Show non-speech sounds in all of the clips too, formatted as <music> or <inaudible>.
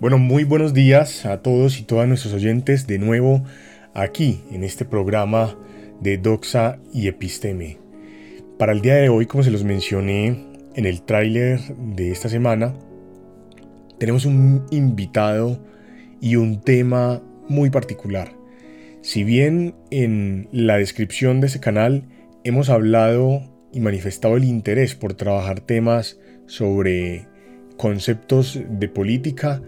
Bueno, muy buenos días a todos y todas nuestros oyentes de nuevo aquí en este programa de Doxa y Episteme. Para el día de hoy, como se los mencioné en el tráiler de esta semana, tenemos un invitado y un tema muy particular. Si bien en la descripción de ese canal hemos hablado y manifestado el interés por trabajar temas sobre conceptos de política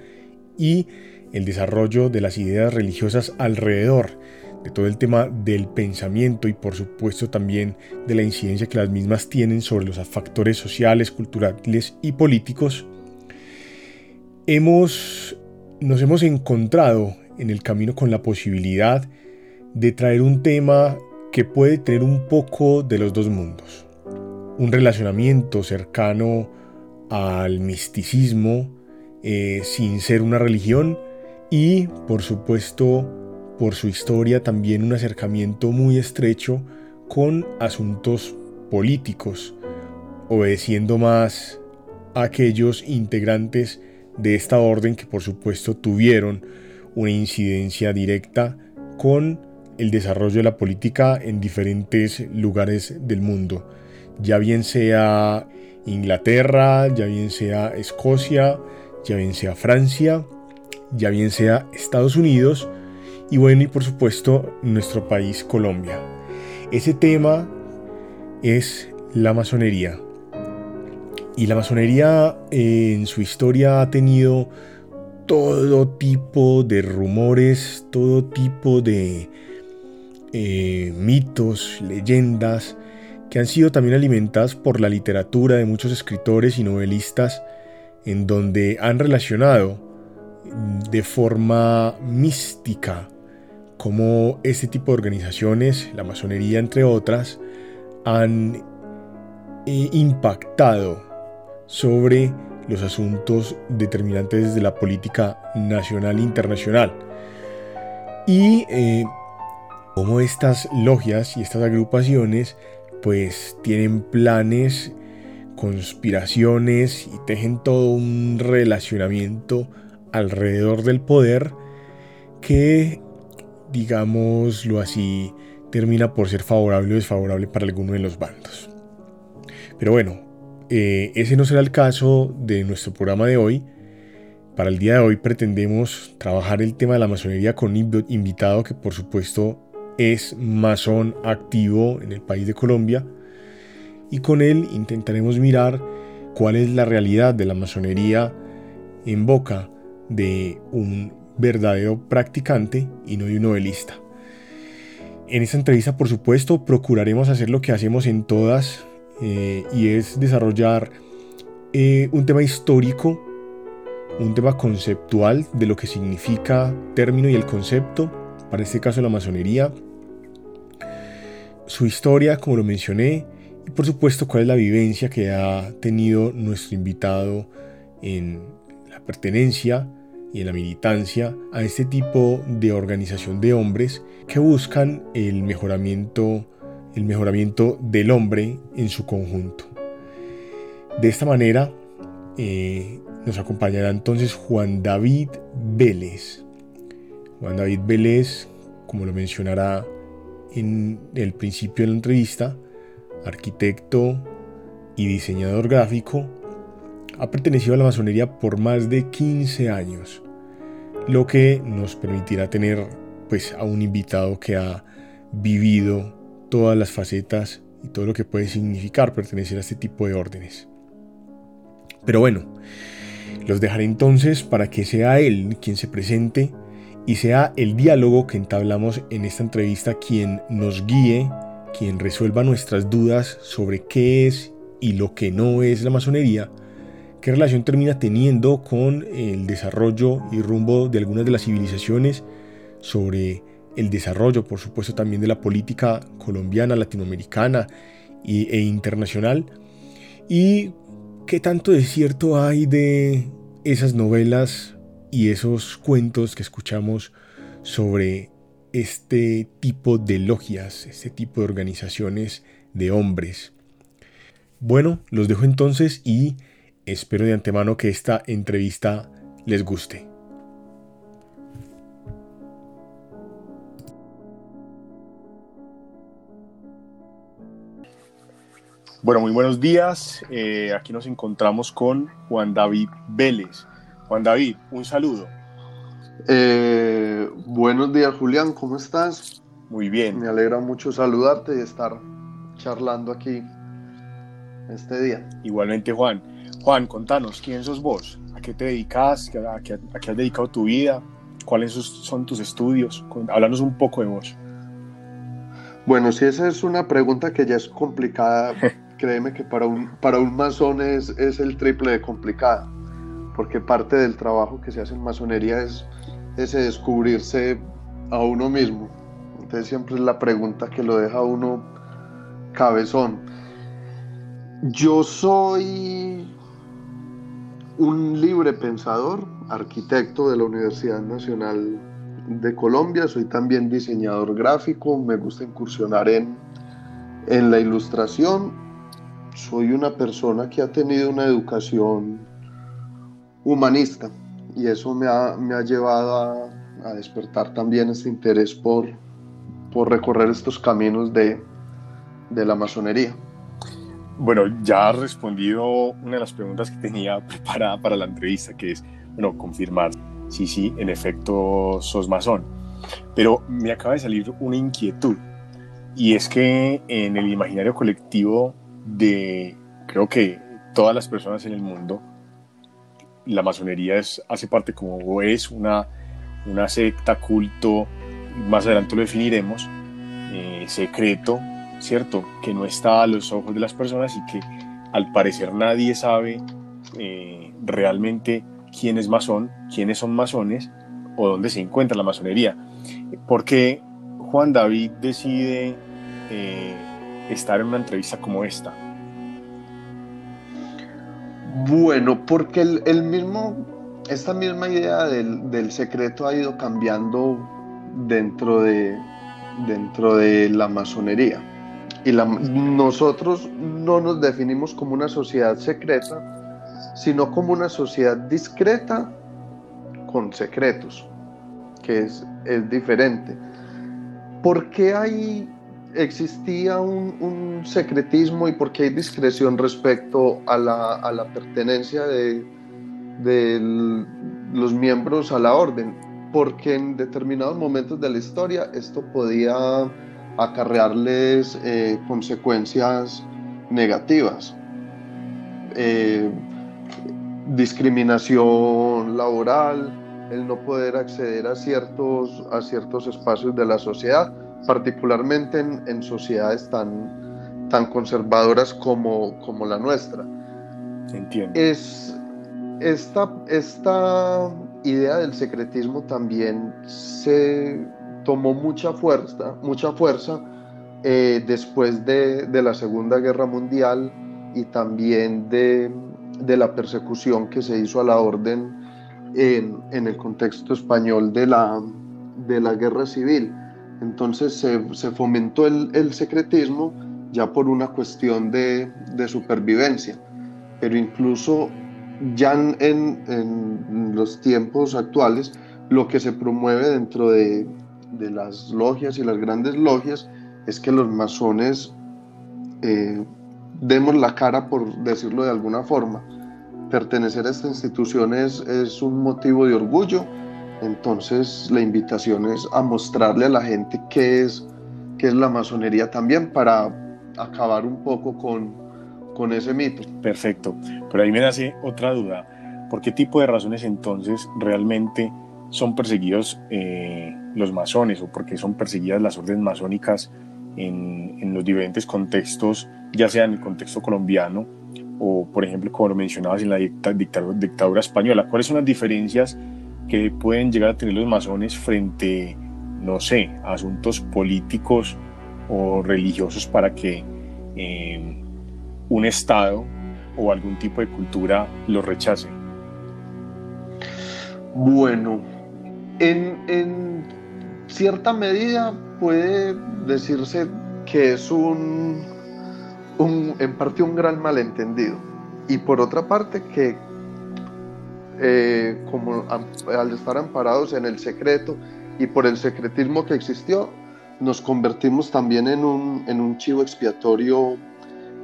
y el desarrollo de las ideas religiosas alrededor de todo el tema del pensamiento y por supuesto también de la incidencia que las mismas tienen sobre los factores sociales, culturales y políticos, hemos, nos hemos encontrado en el camino con la posibilidad de traer un tema que puede tener un poco de los dos mundos. Un relacionamiento cercano al misticismo, eh, sin ser una religión y por supuesto por su historia también un acercamiento muy estrecho con asuntos políticos, obedeciendo más a aquellos integrantes de esta orden que por supuesto tuvieron una incidencia directa con el desarrollo de la política en diferentes lugares del mundo, ya bien sea Inglaterra, ya bien sea Escocia, ya bien sea Francia, ya bien sea Estados Unidos y bueno, y por supuesto nuestro país Colombia. Ese tema es la masonería. Y la masonería eh, en su historia ha tenido todo tipo de rumores, todo tipo de eh, mitos, leyendas, que han sido también alimentadas por la literatura de muchos escritores y novelistas en donde han relacionado de forma mística cómo este tipo de organizaciones, la masonería entre otras, han eh, impactado sobre los asuntos determinantes de la política nacional e internacional. Y eh, cómo estas logias y estas agrupaciones pues tienen planes conspiraciones y tejen todo un relacionamiento alrededor del poder que, digámoslo así, termina por ser favorable o desfavorable para alguno de los bandos. Pero bueno, eh, ese no será el caso de nuestro programa de hoy. Para el día de hoy pretendemos trabajar el tema de la masonería con un invitado que por supuesto es masón activo en el país de Colombia y con él intentaremos mirar cuál es la realidad de la masonería en boca de un verdadero practicante y no de un novelista. En esta entrevista, por supuesto, procuraremos hacer lo que hacemos en todas eh, y es desarrollar eh, un tema histórico, un tema conceptual de lo que significa término y el concepto, para este caso la masonería, su historia, como lo mencioné, y por supuesto cuál es la vivencia que ha tenido nuestro invitado en la pertenencia y en la militancia a este tipo de organización de hombres que buscan el mejoramiento, el mejoramiento del hombre en su conjunto. De esta manera eh, nos acompañará entonces Juan David Vélez. Juan David Vélez, como lo mencionará en el principio de la entrevista, arquitecto y diseñador gráfico, ha pertenecido a la masonería por más de 15 años, lo que nos permitirá tener pues a un invitado que ha vivido todas las facetas y todo lo que puede significar pertenecer a este tipo de órdenes. Pero bueno, los dejaré entonces para que sea él quien se presente y sea el diálogo que entablamos en esta entrevista quien nos guíe quien resuelva nuestras dudas sobre qué es y lo que no es la masonería, qué relación termina teniendo con el desarrollo y rumbo de algunas de las civilizaciones, sobre el desarrollo, por supuesto, también de la política colombiana, latinoamericana e internacional, y qué tanto de cierto hay de esas novelas y esos cuentos que escuchamos sobre este tipo de logias, este tipo de organizaciones de hombres. Bueno, los dejo entonces y espero de antemano que esta entrevista les guste. Bueno, muy buenos días. Eh, aquí nos encontramos con Juan David Vélez. Juan David, un saludo. Eh, buenos días, Julián, ¿cómo estás? Muy bien. Me alegra mucho saludarte y estar charlando aquí este día. Igualmente, Juan. Juan, contanos, ¿quién sos vos? ¿A qué te dedicas? ¿A qué, a qué has dedicado tu vida? ¿Cuáles son tus estudios? Háblanos un poco de vos. Bueno, si esa es una pregunta que ya es complicada, <laughs> créeme que para un, para un masón es, es el triple de complicada, porque parte del trabajo que se hace en masonería es ese descubrirse a uno mismo. Entonces siempre es la pregunta que lo deja uno cabezón. Yo soy un libre pensador, arquitecto de la Universidad Nacional de Colombia, soy también diseñador gráfico, me gusta incursionar en, en la ilustración, soy una persona que ha tenido una educación humanista y eso me ha, me ha llevado a, despertar también este interés por, por recorrer estos caminos de, de la masonería. Bueno, ya has respondido una de las preguntas que tenía <laughs> preparada para la entrevista, que es, bueno, confirmar sí, sí, en efecto sos masón. Pero me acaba de salir una inquietud, y es que en el imaginario colectivo de, creo que todas las personas en el mundo, la masonería es, hace parte como es una, una secta, culto, más adelante lo definiremos, eh, secreto, ¿cierto? Que no está a los ojos de las personas y que al parecer nadie sabe eh, realmente quién es masón, quiénes son masones o dónde se encuentra la masonería. ¿Por qué Juan David decide eh, estar en una entrevista como esta? Bueno, porque el, el mismo, esta misma idea del, del, secreto ha ido cambiando dentro de, dentro de la masonería. Y nosotros no nos definimos como una sociedad secreta, sino como una sociedad discreta con secretos, que es, es diferente. ¿Por qué hay existía un, secretismo y por qué hay discreción respecto a la, a la pertenencia de, de, los miembros a la orden, porque en determinados momentos de la historia esto podía acarrearles eh, consecuencias negativas. Eh, discriminación laboral, el no poder acceder a ciertos, a ciertos espacios de la sociedad, particularmente en, en sociedades tan, tan conservadoras como, como la nuestra. Entiendo. Es, esta, esta idea del secretismo también se tomó mucha fuerza, mucha fuerza eh, después de, de, la Segunda Guerra Mundial y también de, de, la persecución que se hizo a la orden en, en el contexto español de la, de la Guerra Civil. Entonces se, se fomentó el, el, secretismo ya por una cuestión de, de supervivencia, pero incluso ya en, en, los tiempos actuales lo que se promueve dentro de, de, las logias y las grandes logias es que los masones eh, demos la cara, por decirlo de alguna forma. Pertenecer a esta institución es, es un motivo de orgullo entonces la invitación es a mostrarle a la gente qué es, qué es la masonería también para acabar un poco con, con ese mito. Perfecto, pero ahí me nace otra duda. ¿Por qué tipo de razones entonces realmente son perseguidos eh, los masones o por qué son perseguidas las órdenes masónicas en, en, los diferentes contextos, ya sea en el contexto colombiano o, por ejemplo, como lo mencionabas, en la dictadura, dictadura española? ¿Cuáles son las diferencias que pueden llegar a tener los masones frente, no sé, a asuntos políticos o religiosos para que eh, un Estado o algún tipo de cultura los rechace? Bueno, en, en cierta medida puede decirse que es un, un, en parte un gran malentendido. Y por otra parte, que eh, como al estar amparados en el secreto y por el secretismo que existió, nos convertimos también en un, en un chivo expiatorio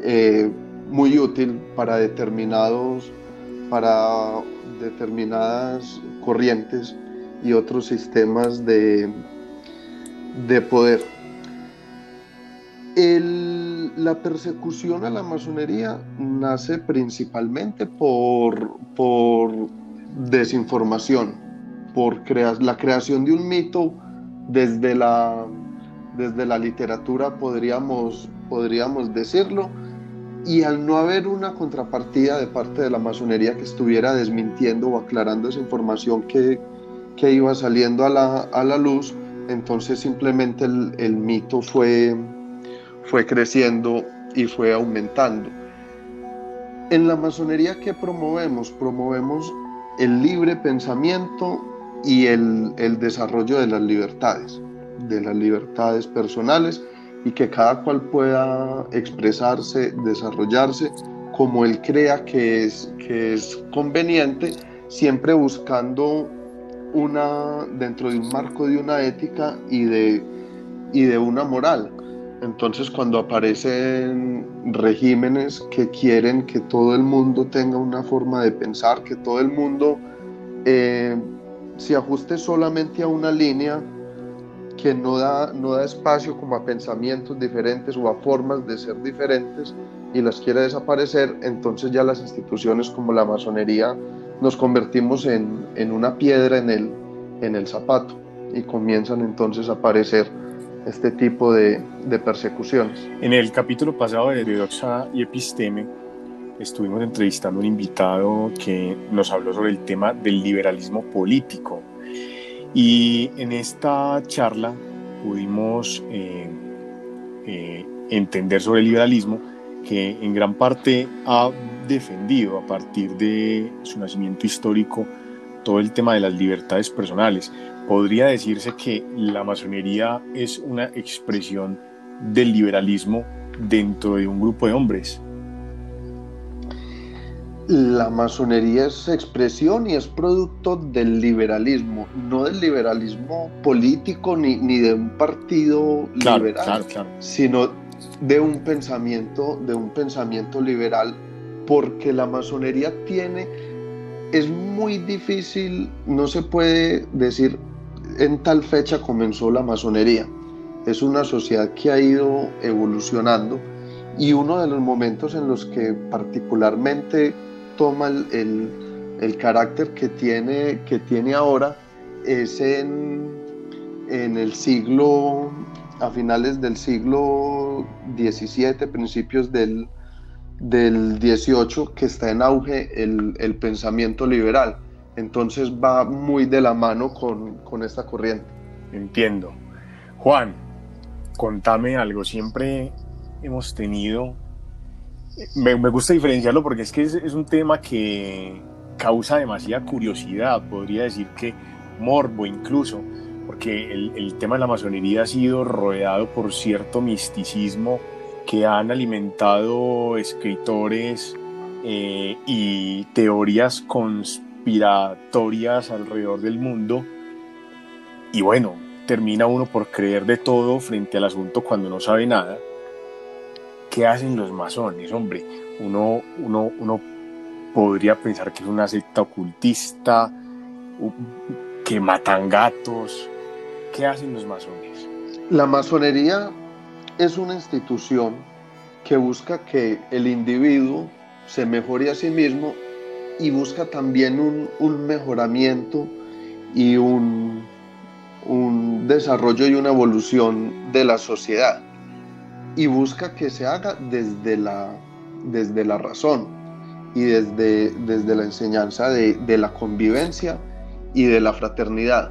eh, muy útil para determinados, para determinadas corrientes y otros sistemas de, de poder. la persecución a la masonería nace principalmente por, por desinformación, por la creación de un mito desde la, desde la literatura, podríamos, podríamos decirlo, y al no haber una contrapartida de parte de la masonería que estuviera desmintiendo o aclarando esa información que, que iba saliendo a la, a la, luz, entonces simplemente el, el, mito fue, fue creciendo y fue aumentando. En la masonería, ¿qué promovemos? Promovemos el libre pensamiento y el, el desarrollo de las libertades, de las libertades personales y que cada cual pueda expresarse, desarrollarse como él crea que es, que es conveniente, siempre buscando una, dentro de un marco de una ética y de, y de una moral. Entonces cuando aparecen regímenes que quieren que todo el mundo tenga una forma de pensar, que todo el mundo eh, se ajuste solamente a una línea, que no da, no da espacio como a pensamientos diferentes o a formas de ser diferentes y las quiere desaparecer, entonces ya las instituciones como la masonería nos convertimos en, en una piedra en el, en el zapato y comienzan entonces a aparecer este tipo de, de persecuciones. En el capítulo pasado de Doxa y Episteme estuvimos entrevistando a un invitado que nos habló sobre el tema del liberalismo político y en esta charla pudimos eh, eh, entender sobre el liberalismo que en gran parte ha defendido a partir de su nacimiento histórico todo el tema de las libertades personales. Podría decirse que la masonería es una expresión del liberalismo dentro de un grupo de hombres. La masonería es expresión y es producto del liberalismo, no del liberalismo político ni, ni de un partido liberal, sino de un pensamiento, de un pensamiento liberal, porque la masonería tiene, es muy difícil, no se puede decir en tal fecha comenzó la masonería. Es una sociedad que ha ido evolucionando y uno de los momentos en los que particularmente toma el, el, carácter que tiene, que tiene ahora es en, en el siglo, a finales del siglo XVII, principios del, del XVIII, que está en auge el, el, pensamiento liberal. Entonces va muy de la mano con, con esta corriente. Entiendo. Juan, contame algo. Siempre hemos tenido me, gusta diferenciarlo porque es que es, un tema que causa demasiada curiosidad, podría decir que morbo incluso, porque el, tema de la masonería ha sido rodeado por cierto misticismo que han alimentado escritores eh, y teorías conspiratorias alrededor del mundo. Y bueno, termina uno por creer de todo frente al asunto cuando no sabe nada. ¿qué hacen los masones? Hombre, uno, uno, uno podría pensar que es una secta ocultista, que matan gatos. ¿Qué hacen los masones? La masonería es una institución que busca que el individuo se mejore a sí mismo y busca también un, un mejoramiento y un, un desarrollo y una evolución de la sociedad y busca que se haga desde la, desde la razón y desde, desde la enseñanza de, de la convivencia y de la fraternidad.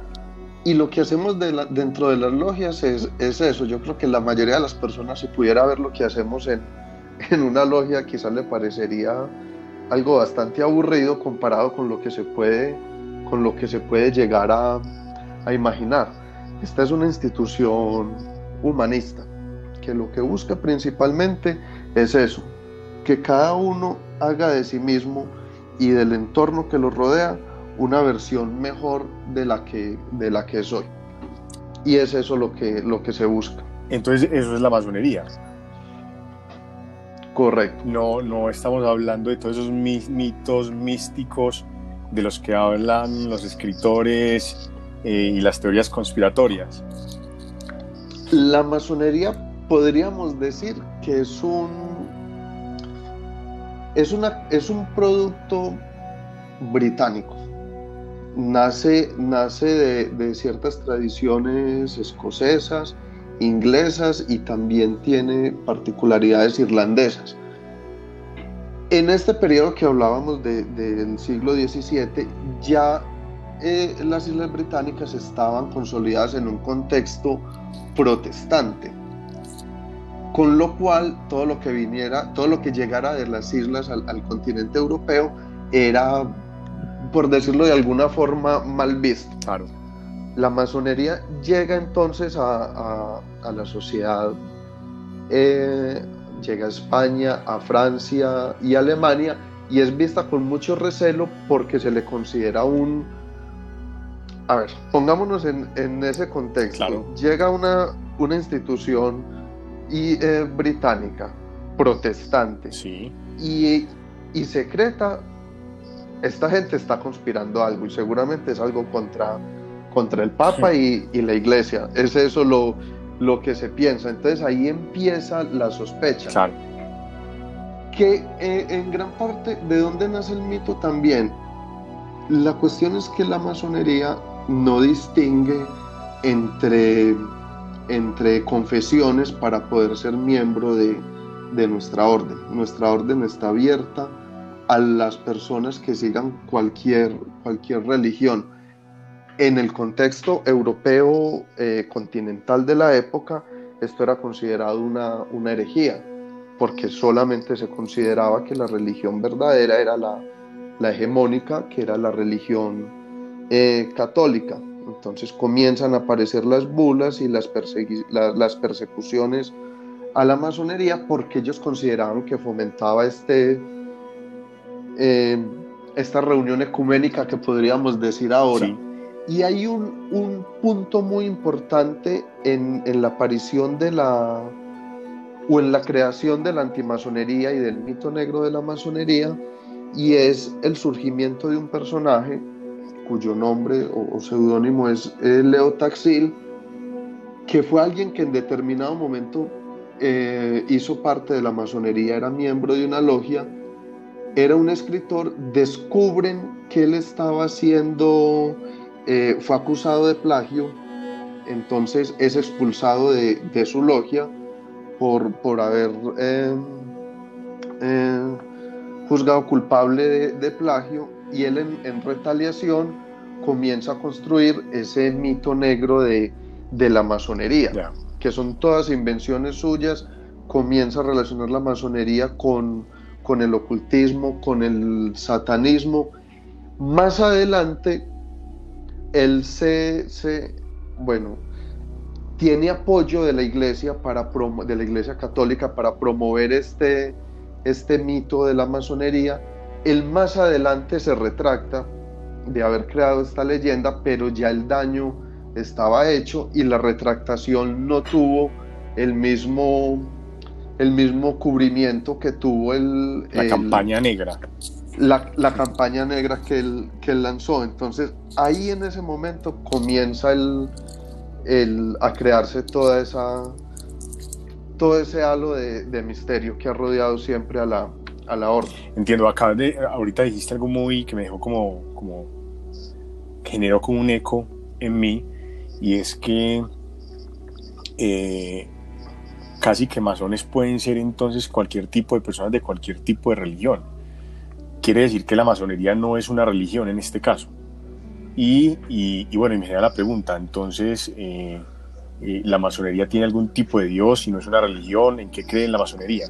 Y lo que hacemos de dentro de las logias es, es, eso. Yo creo que la mayoría de las personas, si pudiera ver lo que hacemos en, en una logia, quizás le parecería algo bastante aburrido comparado con lo que se puede, con lo que se puede llegar a, a imaginar. Esta es una institución humanista que lo que busca principalmente es eso, que cada uno haga de sí mismo y del entorno que lo rodea una versión mejor de la que, de la que soy. Y es eso lo que, lo que se busca. Entonces eso es la masonería. Correcto. No, no estamos hablando de todos esos mitos místicos de los que hablan los escritores eh, y las teorías conspiratorias. La masonería podríamos decir que es un es, una, es un producto británico. Nace, nace de, de ciertas tradiciones escocesas, inglesas y también tiene particularidades irlandesas. En este periodo que hablábamos del siglo XVII, ya eh, las Islas Británicas estaban consolidadas en un contexto protestante, con lo cual todo lo que viniera, todo lo que llegara de las islas al, continente europeo era, por decirlo de alguna forma, mal visto. Claro. La masonería llega entonces a, la sociedad, eh, llega a España, a Francia y Alemania y es vista con mucho recelo porque se le considera un... A ver, pongámonos en, ese contexto. Llega una, una institución y, eh, británica, protestante sí. y, y secreta, esta gente está conspirando algo y seguramente es algo contra contra el Papa y, la Iglesia. Es eso lo, lo que se piensa. Entonces ahí empieza la sospecha. Claro. Que eh, en gran parte, ¿de dónde nace el mito también? La cuestión es que la masonería no distingue entre, entre confesiones para poder ser miembro de, de nuestra orden. Nuestra orden está abierta a las personas que sigan cualquier, cualquier religión en el contexto europeo eh, continental de la época, esto era considerado una, una, herejía, porque solamente se consideraba que la religión verdadera era la, la hegemónica, que era la religión eh, católica. Entonces comienzan a aparecer las bulas y las, las persecuciones a la masonería porque ellos consideraban que fomentaba este, eh, esta reunión ecuménica que podríamos decir ahora. Y hay un, punto muy importante en, la aparición de la, o en la creación de la antimasonería y del mito negro de la masonería, y es el surgimiento de un personaje cuyo nombre o, seudónimo es eh, Leo Taxil, que fue alguien que en determinado momento eh, hizo parte de la masonería, era miembro de una logia, era un escritor, descubren que él estaba haciendo eh, fue acusado de plagio, entonces es expulsado de, su logia por, por haber eh, eh, juzgado culpable de, plagio y él en, retaliación comienza a construir ese mito negro de, la masonería, que son todas invenciones suyas, comienza a relacionar la masonería con, con el ocultismo, con el satanismo. Más adelante él se, bueno, tiene apoyo de la iglesia, para de la iglesia católica para promover este, este mito de la masonería. Él más adelante se retracta de haber creado esta leyenda, pero ya el daño estaba hecho y la retractación no tuvo el mismo, el mismo cubrimiento que tuvo el... La campaña negra la, campaña negra que él, que lanzó. Entonces ahí en ese momento comienza el, el, a crearse toda esa, todo ese halo de, misterio que ha rodeado siempre a la, a la orden. Entiendo, acá de, ahorita dijiste algo muy que me dejó como, como, generó como un eco en mí, y es que eh, casi que masones pueden ser entonces cualquier tipo de personas de cualquier tipo de religión quiere decir que la masonería no es una religión en este caso. Y, bueno, y me da la pregunta, entonces, eh, eh, ¿la masonería tiene algún tipo de Dios? Si no es una religión, ¿en qué cree en la masonería?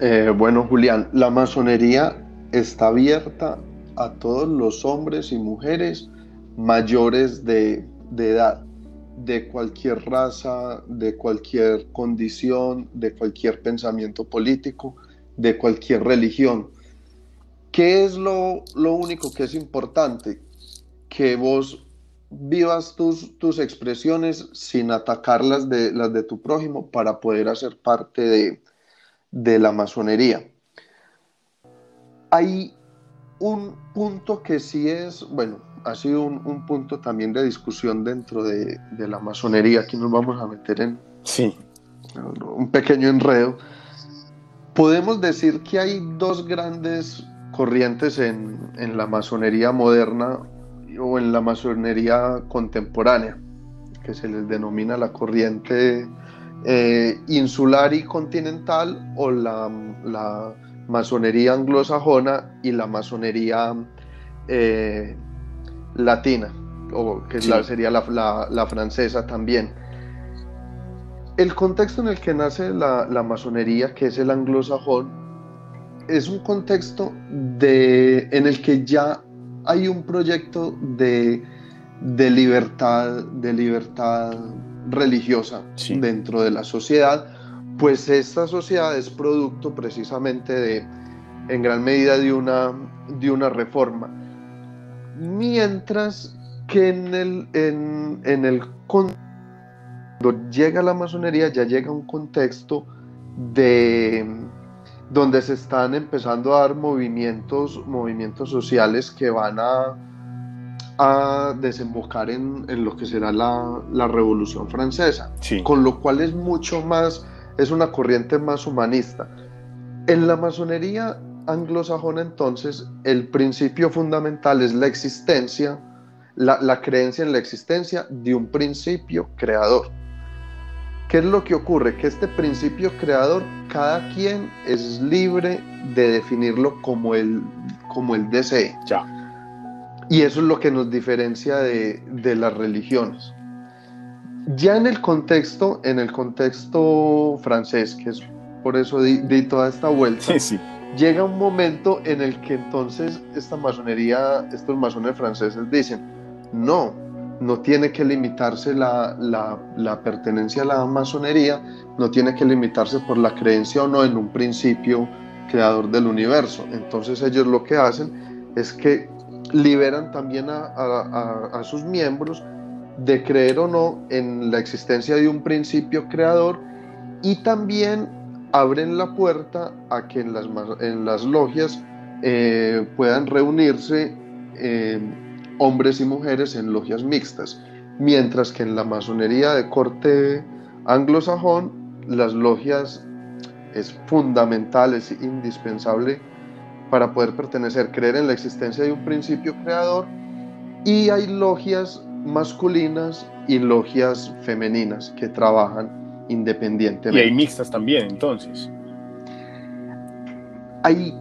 Eh, bueno, Julián, la masonería está abierta a todos los hombres y mujeres mayores de edad, de cualquier raza, de cualquier condición, de cualquier pensamiento político de cualquier religión. ¿Qué es lo, único que es importante? Que vos vivas tus, tus expresiones sin atacar las de, las de tu prójimo para poder hacer parte de, de la masonería. Hay un punto que sí es, bueno, ha sido un, punto también de discusión dentro de, la masonería. Aquí nos vamos a meter en sí. un pequeño enredo. Podemos decir que hay dos grandes corrientes en, la masonería moderna o en la masonería contemporánea, que se les denomina la corriente eh, insular y continental o la, masonería anglosajona y la masonería eh, latina, o que sería la, francesa también. El contexto en el que nace la, masonería, que es el anglosajón, es un contexto de, en el que ya hay un proyecto de, libertad, de libertad religiosa dentro de la sociedad, pues esta sociedad es producto precisamente de, en gran medida, de una, de una reforma. Mientras que en el, en, el cuando llega la masonería ya llega un contexto de donde se están empezando a dar movimientos, movimientos sociales que van a, a desembocar en, lo que será la, Revolución Francesa, con lo cual es mucho más, es una corriente más humanista. En la masonería anglosajona entonces el principio fundamental es la existencia, la, creencia en la existencia de un principio creador. ¿Qué es lo que ocurre? Que este principio creador, cada quien es libre de definirlo como él, como él desee. Ya. Y eso es lo que nos diferencia de, las religiones. Ya en el contexto, en el contexto francés, que es por eso di, toda esta vuelta, sí, sí llega un momento en el que entonces esta masonería, estos masones franceses dicen, no, no tiene que limitarse la, la, pertenencia a la masonería, no tiene que limitarse por la creencia o no en un principio creador del universo. Entonces ellos lo que hacen es que liberan también a, a, sus miembros de creer o no en la existencia de un principio creador y también abren la puerta a que en las, en las logias eh, puedan reunirse eh, hombres y mujeres en logias mixtas, mientras que en la masonería de corte anglosajón las logias es fundamental, es indispensable para poder pertenecer, creer en la existencia de un principio creador y hay logias masculinas y logias femeninas que trabajan independientemente. Y hay mixtas también, entonces. Hay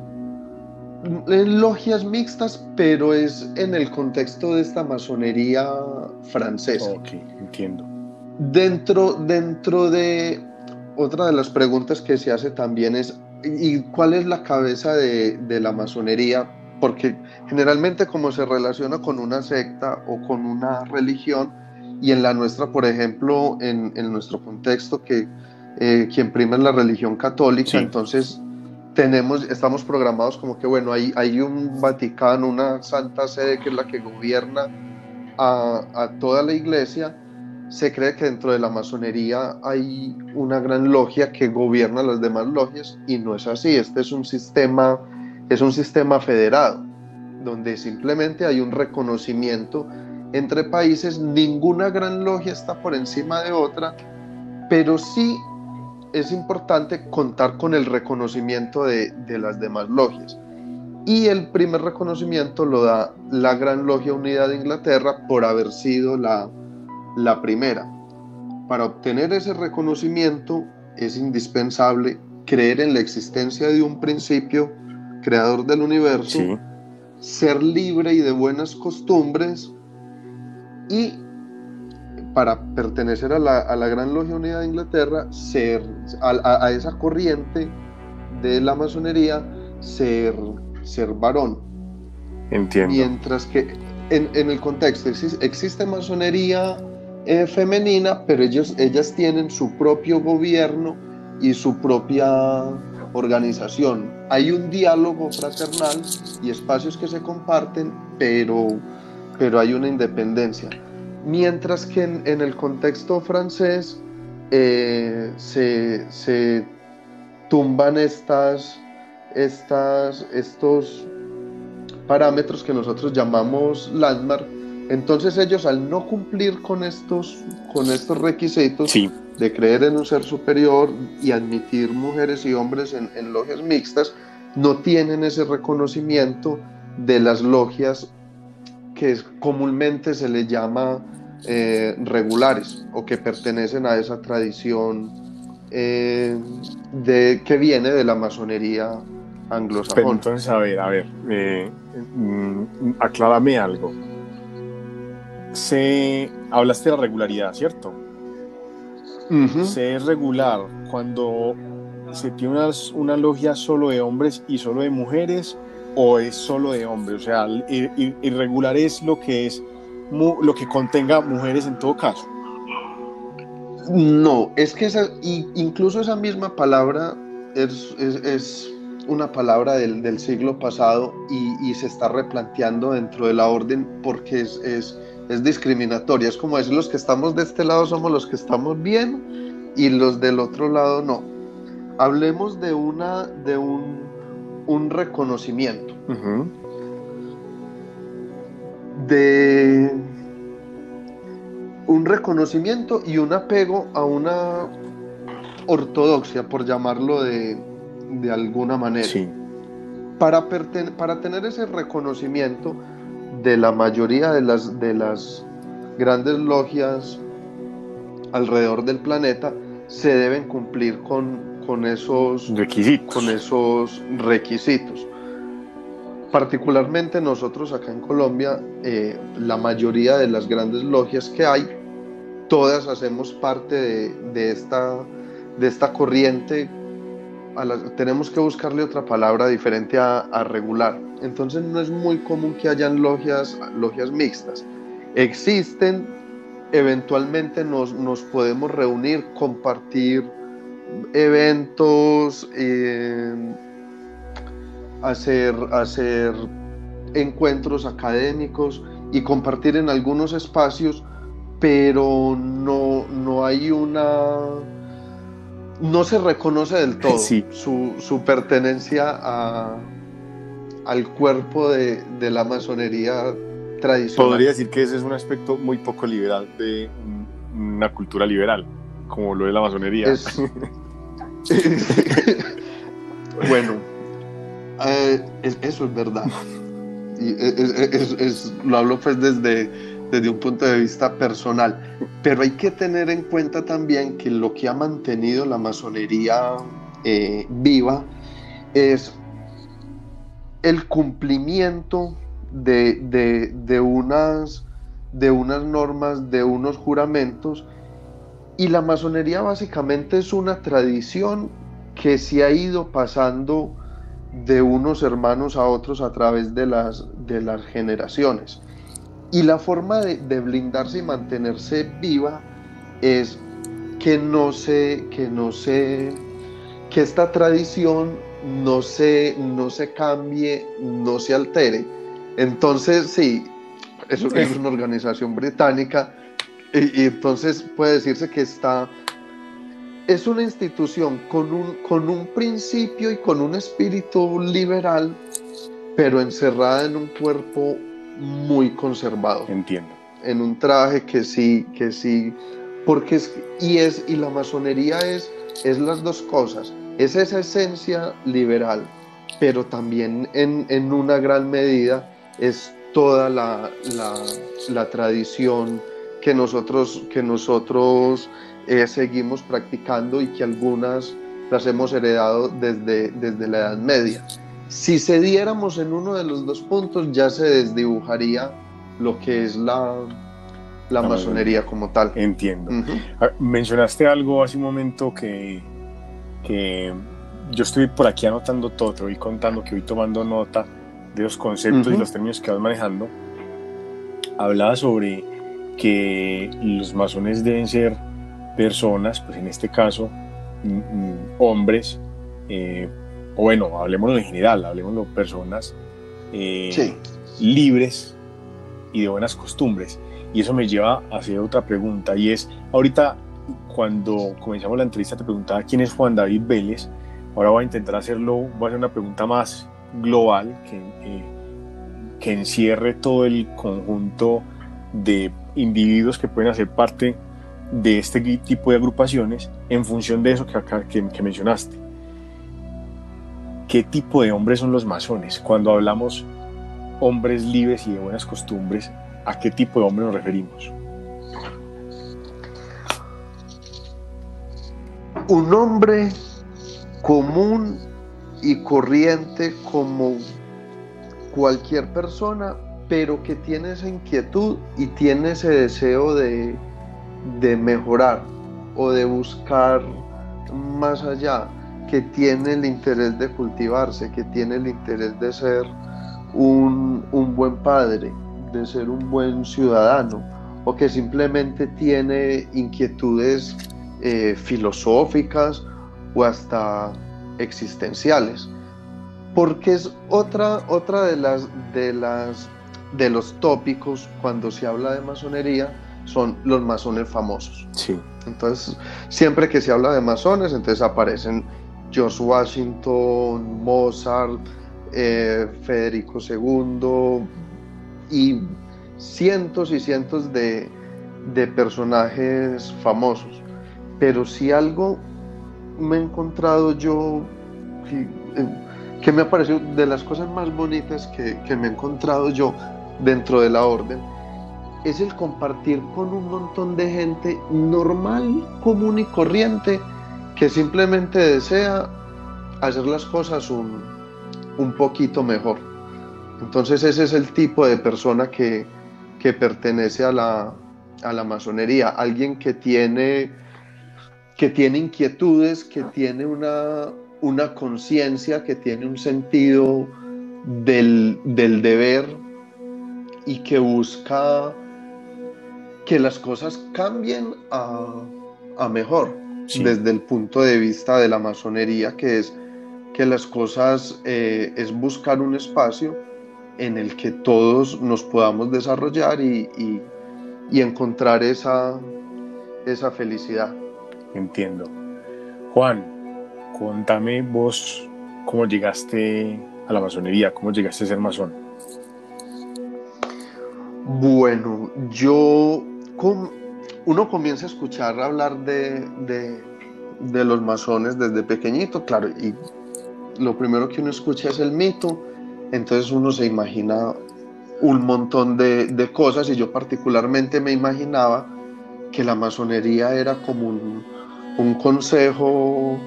logias mixtas, pero es en el contexto de esta masonería francesa. Ok, entiendo. Dentro, dentro de otra de las preguntas que se hace también es, ¿y cuál es la cabeza de, de la masonería? Porque generalmente como se relaciona con una secta o con una religión, y en la nuestra, por ejemplo, en, en nuestro contexto que eh, quien prima es la religión católica, entonces tenemos, estamos programados como que, bueno, hay, hay un Vaticano, una santa sede que es la que gobierna a, a toda la iglesia, se cree que dentro de la masonería hay una gran logia que gobierna las demás logias y no es así, este es un sistema, es un sistema federado, donde simplemente hay un reconocimiento entre países, ninguna gran logia está por encima de otra, pero sí es importante contar con el reconocimiento de, las demás logias. Y el primer reconocimiento lo da la Gran Logia Unida de Inglaterra por haber sido la, la primera. Para obtener ese reconocimiento es indispensable creer en la existencia de un principio creador del universo, ser libre y de buenas costumbres, y para pertenecer a la, a la, Gran Logia Unida de Inglaterra, ser a, a, esa corriente de la masonería, ser, ser varón. Entiendo. Mientras que en, en el contexto existe, masonería eh, femenina, pero ellos, ellas tienen su propio gobierno y su propia organización. Hay un diálogo fraternal y espacios que se comparten, pero pero hay una independencia. Mientras que en, el contexto francés eh, se, tumban estas, estas, estos parámetros que nosotros llamamos landmark. Entonces ellos al no cumplir con estos, con estos requisitos de creer en un ser superior y admitir mujeres y hombres en, en logias mixtas, no tienen ese reconocimiento de las logias que comúnmente se le llama eh, regulares o que pertenecen a esa tradición eh, de, que viene de la masonería anglosajona. entonces, a ver, a ver, eh, mm, aclárame algo. Se, hablaste de la regularidad, ¿cierto? Se es regular cuando se tiene una, logia solo de hombres y solo de mujeres o es solo de hombres? O sea, irregular es lo que es lo que contenga mujeres en todo caso. No, es que esa, incluso esa misma palabra es, una palabra del, siglo pasado y, se está replanteando dentro de la orden porque es, es, discriminatoria. Es como decir, los que estamos de este lado somos los que estamos bien y los del otro lado no. Hablemos de, una, de un, un reconocimiento. De un reconocimiento y un apego a una ortodoxia, por llamarlo de, de alguna manera. Para, para tener ese reconocimiento de la mayoría de las, de las grandes logias alrededor del planeta, se deben cumplir con, con esos requisitos. Con esos requisitos. Particularmente nosotros acá en Colombia, eh, la mayoría de las grandes logias que hay, todas hacemos parte de, esta, de esta corriente. tenemos que buscarle otra palabra diferente a, regular. Entonces no es muy común que hayan logias, logias mixtas. Existen, eventualmente nos, nos podemos reunir, compartir eventos, eh, hacer, hacer encuentros académicos y compartir en algunos espacios, pero no, no hay una... No se reconoce del <laughs> todo su, pertenencia a, al cuerpo de, la masonería tradicional. Podría decir que ese es un aspecto muy poco liberal de una cultura liberal, como lo de la masonería. <laughs> bueno, eh, eso es verdad. Y lo hablo pues desde, desde un punto de vista personal. Pero hay que tener en cuenta también que lo que ha mantenido la masonería eh, viva es el cumplimiento de, de, unas, de unas normas, de unos juramentos y la masonería básicamente es una tradición que se ha ido pasando de unos hermanos a otros a través de las, de las generaciones. Y la forma de, blindarse y mantenerse viva es que no se, que no se, que esta tradición no se, no se cambie, no se altere. Entonces, sí, eso es una organización británica y, entonces puede decirse que está, es una institución con un, con un principio y con un espíritu liberal, pero encerrada en un cuerpo muy conservado. Entiendo. En un traje que sí, que sí, porque es, y es, y la masonería es, es las dos cosas, es esa esencia liberal, pero también en, en una gran medida es toda la, la, la tradición que nosotros, que nosotros eh, seguimos practicando y que algunas las hemos heredado desde, desde la Edad Media. Si cediéramos en uno de los dos puntos, ya se desdibujaría lo que es la, la, masonería como tal. Entiendo. Ah, mencionaste algo hace un momento que, que yo estoy por aquí anotando todo, te voy contando que voy tomando nota de los conceptos y los términos que vas manejando. Hablaba sobre que los masones deben ser personas, pues en este caso, mm, mm, hombres, eh, o bueno, hablemos en general, hablemos de personas eh, libres y de buenas costumbres. Y eso me lleva a hacer otra pregunta, y es, ahorita cuando comenzamos la entrevista te preguntaba quién es Juan David Vélez. Ahora voy a intentar hacerlo, voy a hacer una pregunta más global que, eh, que encierre todo el conjunto de individuos que pueden hacer parte de este tipo de agrupaciones en función de eso que, mencionaste. ¿Qué tipo de hombres son los masones? Cuando hablamos hombres libres y de buenas costumbres, ¿a qué tipo de hombre nos referimos? Un hombre común y corriente como cualquier persona, pero que tiene esa inquietud y tiene ese deseo de, de mejorar o de buscar más allá, que tiene el interés de cultivarse, que tiene el interés de ser un, un buen padre, de ser un buen ciudadano, o que simplemente tiene inquietudes eh, filosóficas o hasta existenciales. Porque es otra, otra de, las, de, las, de los tópicos cuando se habla de masonería, son los masones famosos. Sí. Entonces, siempre que se habla de masones, entonces aparecen George Washington, Mozart, eh, Federico II y cientos y cientos de, de personajes famosos. Pero si algo me he encontrado yo que, eh, que me ha parecido de las cosas más bonitas que, que me he encontrado yo dentro de la orden, es el compartir con un montón de gente normal, común y corriente, que simplemente desea hacer las cosas un, un poquito mejor. Entonces ese es el tipo de persona que, que pertenece a la, a la masonería, alguien que tiene, que tiene inquietudes, que tiene una, una conciencia, que tiene un sentido del, del deber y que busca que las cosas cambien a, a mejor Sí. desde el punto de vista de la masonería, que es que las cosas eh, es buscar un espacio en el que todos nos podamos desarrollar y, y- y encontrar esa, esa felicidad. Entiendo. Juan, contame vos cómo llegaste a la masonería, cómo llegaste a ser masón. Bueno, yo, uno comienza a escuchar hablar de, de- de los masones desde pequeñito, claro, y lo primero que uno escucha es el mito, entonces uno se imagina un montón de, de cosas y yo particularmente me imaginaba que la masonería era como un, un consejo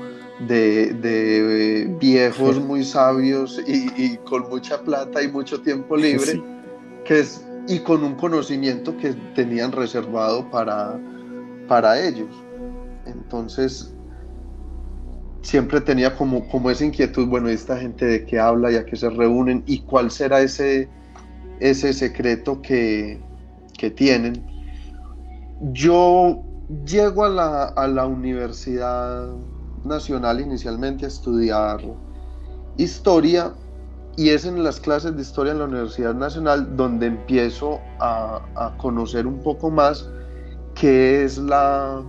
de, de viejos muy sabios y, y con mucha plata y mucho tiempo libre Sí. que es, y con un conocimiento que tenían reservado para, para ellos. Entonces, siempre tenía como, como esa inquietud, bueno, ¿y esta gente de qué habla y a qué se reúnen? ¿Y cuál será ese, ese secreto que, que tienen? Yo llego a la, a la Universidad Nacional inicialmente a estudiar historia y es en las clases de historia en la Universidad Nacional donde empiezo a, a conocer un poco más qué es la,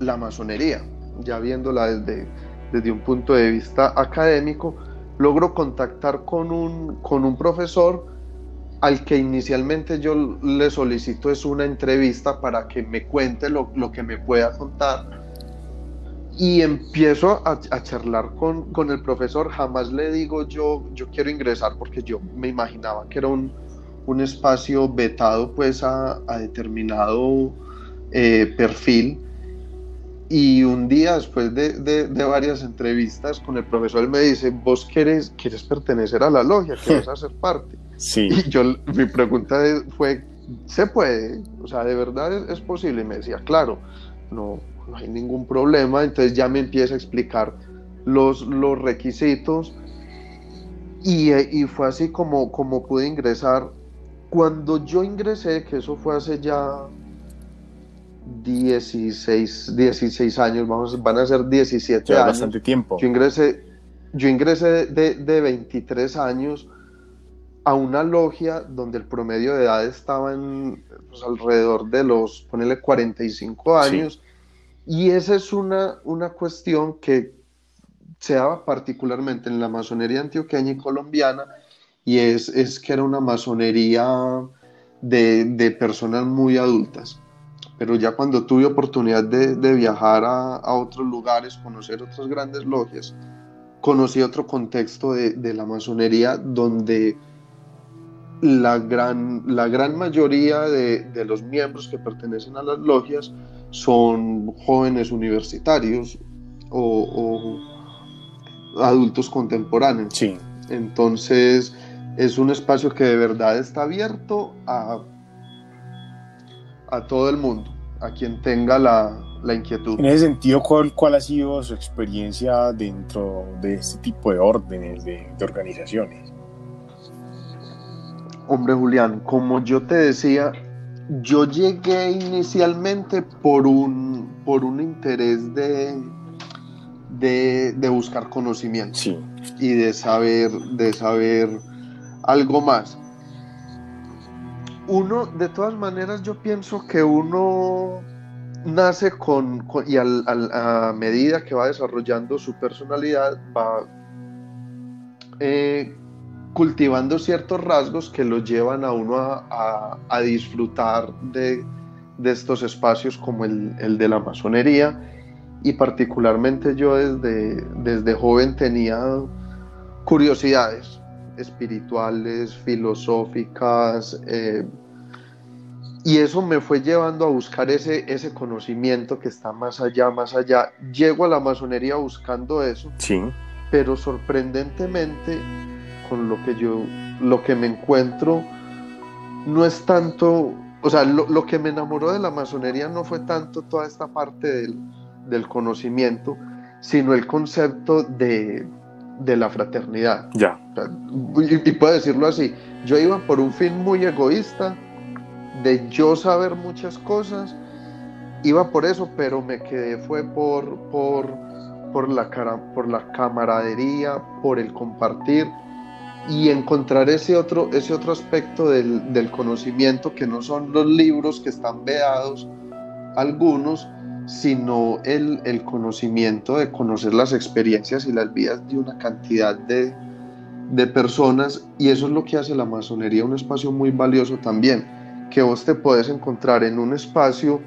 la masonería. Ya viéndola desde, desde un punto de vista académico, logro contactar con un, con un profesor al que inicialmente yo le solicito es una entrevista para que me cuente lo, lo que me pueda contar y empiezo a, a charlar con, con, el profesor, jamás le digo yo, yo quiero ingresar porque yo me imaginaba que era un, un espacio vetado pues a, a determinado eh, perfil. Y un día después de, de, de, varias entrevistas con el profesor, él me dice, vos quieres, quieres pertenecer a la logia, quieres <laughs> hacer parte. Sí. Y yo, mi pregunta fue, ¿se puede? O sea, ¿de verdad es, es posible? Y me decía, claro, no, no hay ningún problema, entonces ya me empieza a explicar los, los requisitos y, y, fue así como, como pude ingresar. Cuando yo ingresé, que eso fue hace ya 16, 16 años, vamos, van a ser 17 ya años. bastante tiempo. Yo ingresé, yo ingresé de, de 23 años a una logia donde el promedio de edad estaba en pues, alrededor de los, ponele 45 años. Y esa es una, una cuestión que se daba particularmente en la masonería antioqueña y colombiana, y es, es que era una masonería de, de, personas muy adultas. Pero ya cuando tuve oportunidad de, de viajar a, a, otros lugares, conocer otras grandes logias, conocí otro contexto de, de la masonería donde la gran, la gran mayoría de, de, los miembros que pertenecen a las logias son jóvenes universitarios o, o adultos contemporáneos. Sí. Entonces es un espacio que de verdad está abierto a, a todo el mundo, a quien tenga la, la inquietud. En ese sentido, ¿cuál, ¿cuál, ha sido su experiencia dentro de este tipo de órdenes, de, de organizaciones? Hombre Julián, como yo te decía, yo llegué inicialmente por un, por un interés de, de, de buscar conocimiento sí. y de saber, de saber algo más. Uno, de todas maneras, yo pienso que uno nace con, con y al, al, a medida que va desarrollando su personalidad, va eh, cultivando ciertos rasgos que lo llevan a uno a, a, a disfrutar de, de, estos espacios como el, el, de la masonería y particularmente yo desde, desde joven tenía curiosidades espirituales, filosóficas, eh, y eso me fue llevando a buscar ese, ese conocimiento que está más allá, más allá. Llego a la masonería buscando eso, sí. pero sorprendentemente con lo que yo, lo que me encuentro, no es tanto, o sea, lo, lo que me enamoró de la masonería no fue tanto toda esta parte del, del conocimiento, sino el concepto de, de la fraternidad. Ya. Y, y, puedo decirlo así, yo iba por un fin muy egoísta, de yo saber muchas cosas, iba por eso, pero me quedé fue por, por, por, la, cara, por la camaradería, por el compartir y encontrar ese otro, ese otro aspecto del, del conocimiento que no son los libros que están veados, algunos, sino el, el, conocimiento de conocer las experiencias y las vidas de una cantidad de, de, personas y eso es lo que hace la masonería un espacio muy valioso también, que vos te puedes encontrar en un espacio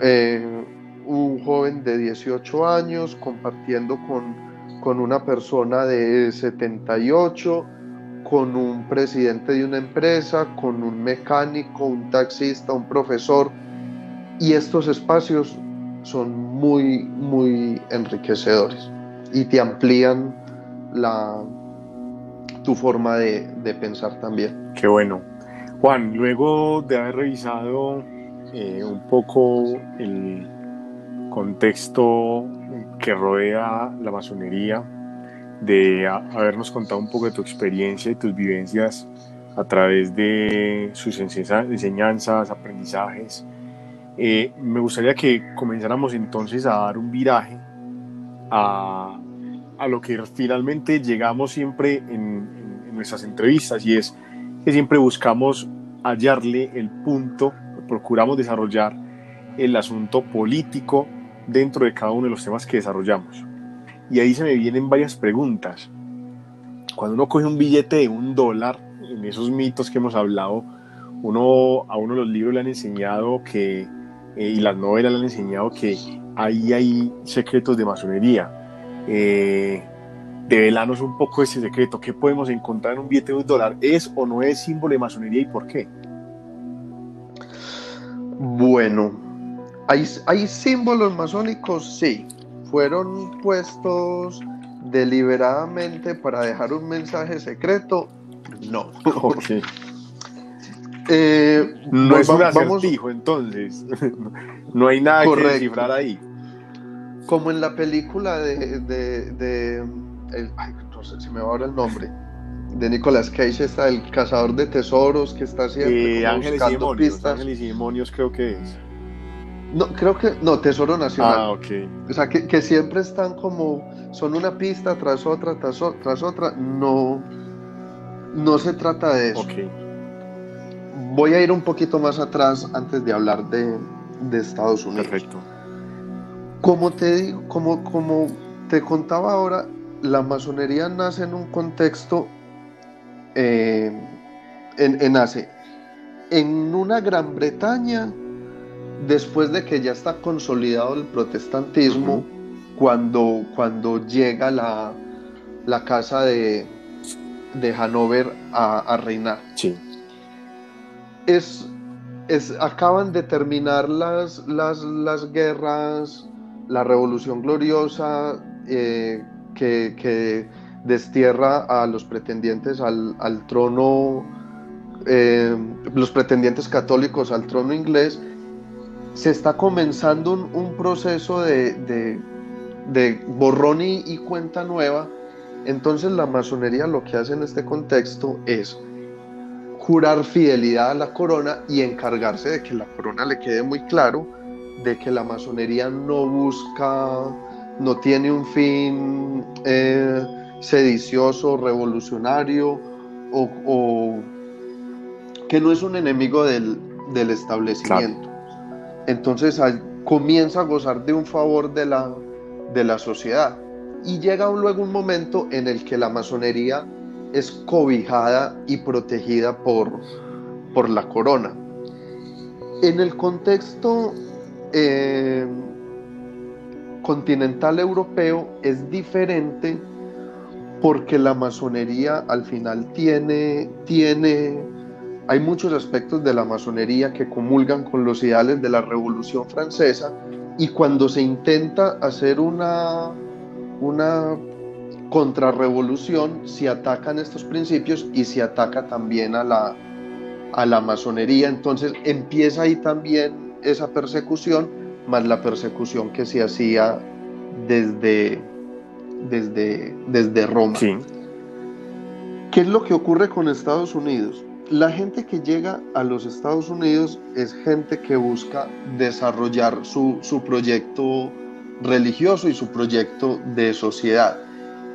eh, un joven de 18 años compartiendo con, con una persona de 78, con un presidente de una empresa, con un mecánico, un taxista, un profesor, y estos espacios son muy, muy enriquecedores y te amplían la, tu forma de, de pensar también. Qué bueno. Juan, luego de haber revisado eh, un poco el contexto que rodea la masonería, de habernos contado un poco de tu experiencia y tus vivencias a través de sus enseñanzas, aprendizajes, eh, me gustaría que comenzáramos entonces a dar un viraje a, a lo que finalmente llegamos siempre en, en, nuestras entrevistas y es que siempre buscamos hallarle el punto, procuramos desarrollar el asunto político dentro de cada uno de los temas que desarrollamos. Y ahí se me vienen varias preguntas. Cuando uno coge un billete de un dólar, en esos mitos que hemos hablado, uno, a uno los libros le han enseñado que eh, y las novelas le han enseñado que ahí hay secretos de masonería. Eh, develanos un poco ese secreto. ¿Qué podemos encontrar en un billete de un dólar? ¿Es o no es símbolo de masonería y por qué? Bueno, hay, hay símbolos masónicos, sí. Fueron puestos deliberadamente para dejar un mensaje secreto, no. <laughs> Okay. Eh, no es un acertijo, vamos... entonces. <laughs> no hay nada Correcto. que descifrar ahí. Como en la película de. de, de el, ay, no sé si me va ahora el nombre. De Nicolas Cage está el cazador de tesoros que está siempre eh, Ángeles y Demonios. Pistas. Ángeles y Demonios creo que es. No, creo que. No, Tesoro Nacional. Ah, ok. O sea, que, que siempre están como. Son una pista tras otra, tras, tras otra. No. No se trata de eso. Okay voy a ir un poquito más atrás antes de hablar de, de Estados Unidos. Perfecto. Como te digo, como, como te contaba ahora, la masonería nace en un contexto, eh, en, nace en una Gran Bretaña, después de que ya está consolidado el protestantismo, cuando, cuando llega la, la casa de, de Hanover a, reinar. Sí. Es, es, acaban de terminar las, las, las guerras, la revolución gloriosa eh, que, destierra a los pretendientes al, trono, eh, los pretendientes católicos al trono inglés, se está comenzando un, proceso de, borrón y cuenta nueva entonces la masonería lo que hace en este contexto es jurar fidelidad a la corona y encargarse de que la corona le quede muy claro de que la masonería no busca, no tiene un fin eh, sedicioso, revolucionario o, que no es un enemigo del, establecimiento. Entonces comienza a gozar de un favor de la, de la sociedad y llega luego un momento en el que la masonería es cobijada y protegida por, por la corona. En el contexto eh, continental europeo es diferente porque la masonería al final tiene, tiene, hay muchos aspectos de la masonería que comulgan con los ideales de la Revolución Francesa y cuando se intenta hacer una una contrarrevolución si atacan estos principios y si ataca también a la, a la masonería. Entonces empieza ahí también esa persecución, más la persecución que se hacía desde, desde, desde Roma. ¿Qué es lo que ocurre con Estados Unidos? La gente que llega a los Estados Unidos es gente que busca desarrollar su, su proyecto religioso y su proyecto de sociedad.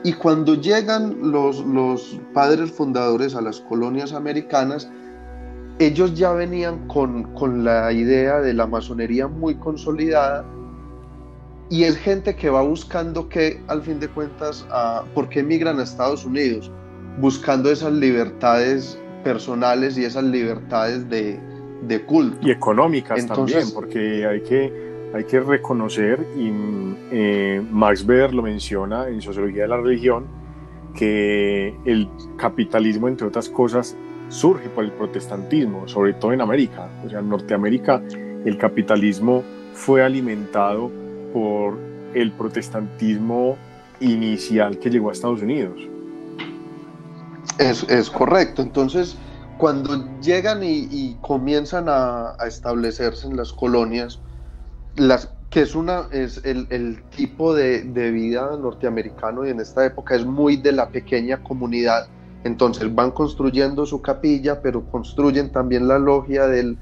Y cuando llegan los, los padres fundadores a las colonias americanas, ellos ya venían con, con, la idea de la masonería muy consolidada y es gente que va buscando que, al fin de cuentas, ¿por qué emigran a Estados Unidos? Buscando esas libertades personales y esas libertades de, de culto. Y económicas también, porque hay que hay que reconocer, y eh, Max Weber lo menciona en Sociología de la Religión, que el capitalismo, entre otras cosas, surge por el protestantismo, sobre todo en América. O sea, en Norteamérica el capitalismo fue alimentado por el protestantismo inicial que llegó a Estados Unidos. Es, correcto. Entonces, cuando llegan y, comienzan a, establecerse en las colonias, que es, una, es el, tipo de, vida norteamericano y en esta época es muy de la pequeña comunidad. Entonces van construyendo su capilla, pero construyen también la logia del,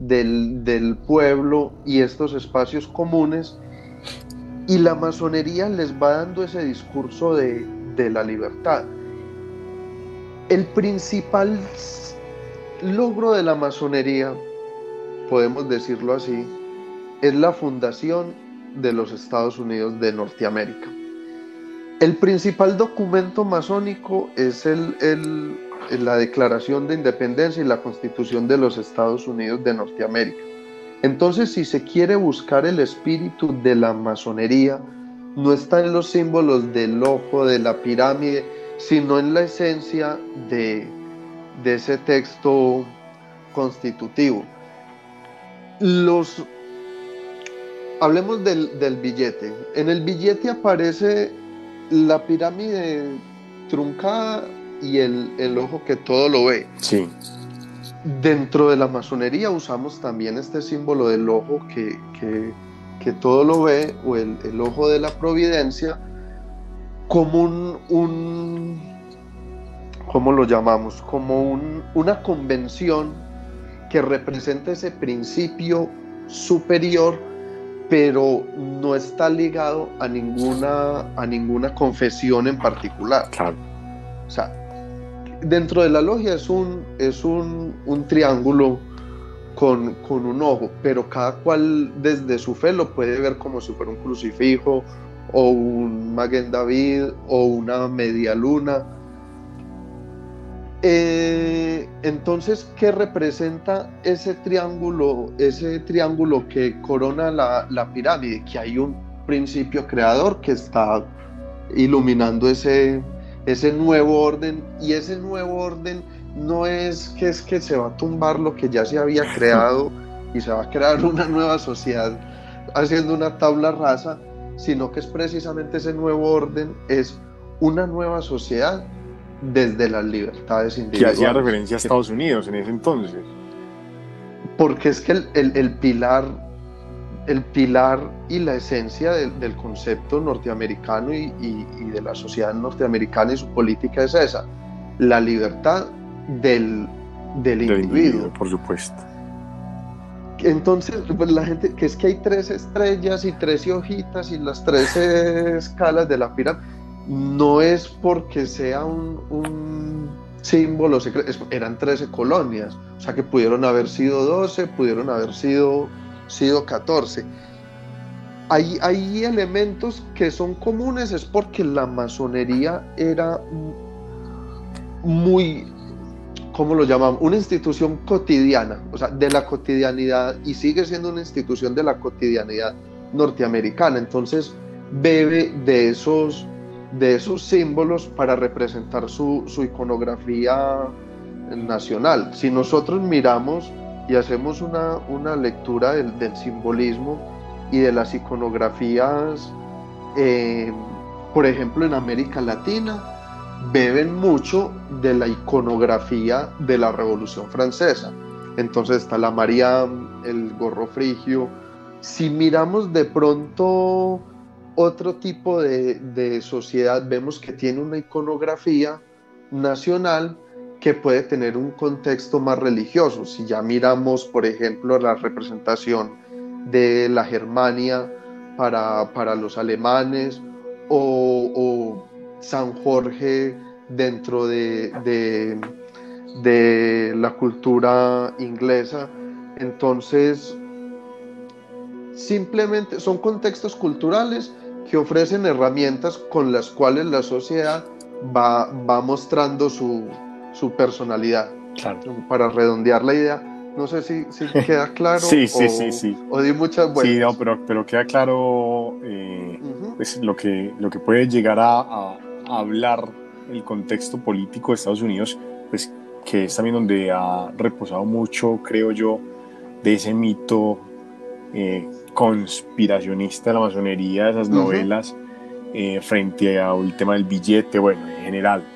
del, pueblo y estos espacios comunes. Y la masonería les va dando ese discurso de, de la libertad. El principal logro de la masonería, podemos decirlo así, es la fundación de los Estados Unidos de Norteamérica. El principal documento masónico es el, la Declaración de Independencia y la Constitución de los Estados Unidos de Norteamérica. Entonces, si se quiere buscar el espíritu de la masonería, no está en los símbolos del ojo, de la pirámide, sino en la esencia de, de ese texto constitutivo. Los hablemos del, billete. En el billete aparece la pirámide truncada y el, ojo que todo lo ve. Sí. Dentro de la masonería usamos también este símbolo del ojo que, todo lo ve o el, ojo de la providencia como un, un ¿cómo lo llamamos? Como una convención que representa ese principio superior pero no está ligado a ninguna, a ninguna confesión en particular. Claro. O sea, dentro de la logia es un, es un, triángulo con, con, un ojo, pero cada cual desde su fe lo puede ver como si fuera un crucifijo o un Maguen David o una media luna. Eh, entonces, ¿qué representa ese triángulo, ese triángulo que corona la, la, pirámide? Que hay un principio creador que está iluminando ese, ese nuevo orden y ese nuevo orden no es que es que se va a tumbar lo que ya se había creado y se va a crear una nueva sociedad haciendo una tabla rasa, sino que es precisamente ese nuevo orden, es una nueva sociedad desde las libertades individuales. Que hacía referencia a Estados Unidos en ese entonces. Porque es que el, pilar, el pilar y la esencia del, concepto norteamericano y, de la sociedad norteamericana y su política es esa, la libertad del, del, individuo. Por supuesto. Entonces, pues la gente, que es que hay tres estrellas y tres hojitas y las tres escalas de la pirámide, no es porque sea un, símbolo secreto, eran 13 colonias, o sea que pudieron haber sido 12, pudieron haber sido, sido 14. Hay, hay elementos que son comunes, es porque la masonería era muy ¿cómo lo llamamos? Una institución cotidiana, o sea, de la cotidianidad y sigue siendo una institución de la cotidianidad norteamericana. Entonces, bebe de esos, de esos símbolos para representar su, iconografía nacional. Si nosotros miramos y hacemos una, lectura del, simbolismo y de las iconografías, eh, por ejemplo, en América Latina, beben mucho de la iconografía de la Revolución Francesa. Entonces está la María, el gorro frigio. Si miramos de pronto otro tipo de, sociedad, vemos que tiene una iconografía nacional que puede tener un contexto más religioso. Si ya miramos, por ejemplo, la representación de la Germania para, los alemanes o San Jorge dentro de, de, la cultura inglesa. Entonces, simplemente son contextos culturales que ofrecen herramientas con las cuales la sociedad va, va mostrando su, su personalidad. Para redondear la idea, no sé si, si <laughs> queda claro. sí, sí, sí, sí. O di muchas vueltas. Sí, no, pero, pero queda claro eh, pues, lo, que, lo que puede llegar a, hablar el contexto político de Estados Unidos, pues que es también donde ha reposado mucho, creo yo, de ese mito eh, conspiracionista de la masonería, de esas novelas, eh, frente al tema del billete, bueno, en general.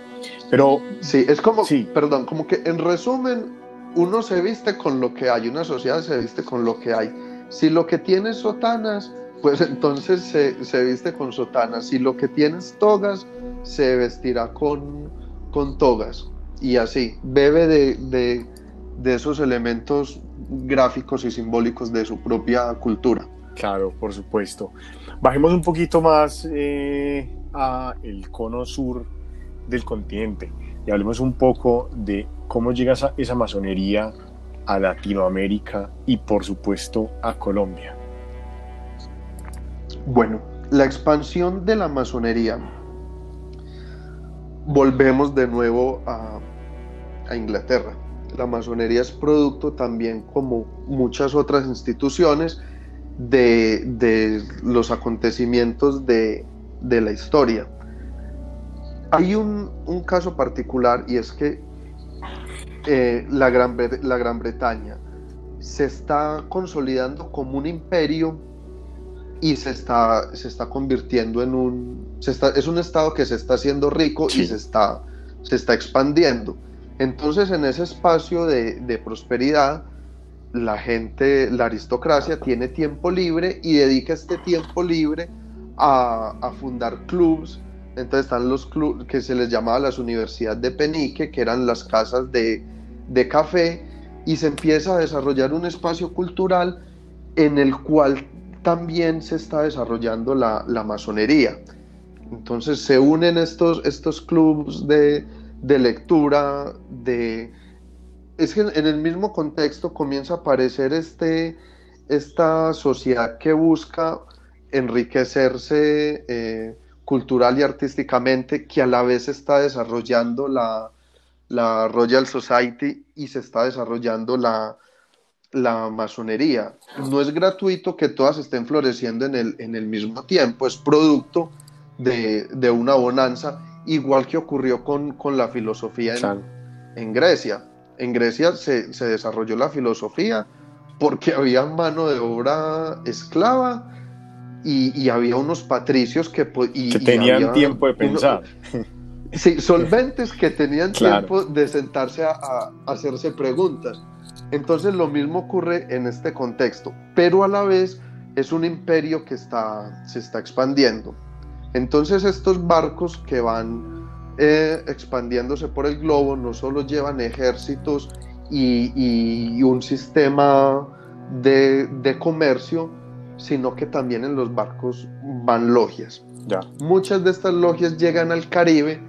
Pero... Sí, es como, sí. perdón, como que en resumen, uno se viste con lo que hay, una sociedad se viste con lo que hay. Si lo que tiene sotanas, pues entonces se, viste con sotanas. Si lo que tienes togas, se vestirá con, con togas. Y así, bebe de, esos elementos gráficos y simbólicos de su propia cultura. Claro, por supuesto. Bajemos un poquito más eh, a el cono sur del continente y hablemos un poco de cómo llega esa, esa masonería a Latinoamérica y por supuesto a Colombia. Bueno, la expansión de la masonería, volvemos de nuevo a, Inglaterra. La masonería es producto también, como muchas otras instituciones, de, los acontecimientos de, la historia. Hay un, caso particular y es que eh, la, Gran, la Gran Bretaña se está consolidando como un imperio y se está, se está convirtiendo en un... está, es un estado que se está haciendo rico y se está, se está expandiendo. Entonces en ese espacio de, prosperidad, la gente, la aristocracia tiene tiempo libre y dedica este tiempo libre a, fundar clubs. Entonces están los clubes que se les llamaba las universidades de Penique, que eran las casas de, de café, y se empieza a desarrollar un espacio cultural en el cual también se está desarrollando la, masonería. Entonces se unen estos, estos clubes de, lectura, de... Es que en el mismo contexto comienza a aparecer este, esta sociedad que busca enriquecerse eh, cultural y artísticamente, que a la vez está desarrollando la, la Royal Society y se está desarrollando la, la masonería. No es gratuito que todas estén floreciendo en el, en el mismo tiempo, es producto de, de una bonanza, igual que ocurrió con, con la filosofía en, en, Grecia. En Grecia se, se, desarrolló la filosofía porque había mano de obra esclava y, y había unos patricios que, y, tenían tiempo de pensar. sí, solventes que tenían <laughs> tiempo de sentarse a, a hacerse preguntas. Entonces lo mismo ocurre en este contexto, pero a la vez es un imperio que está, se está expandiendo. Entonces estos barcos que van eh, expandiéndose por el globo no solo llevan ejércitos y, un sistema de, comercio, sino que también en los barcos van logias. Ya. Muchas de estas logias llegan al Caribe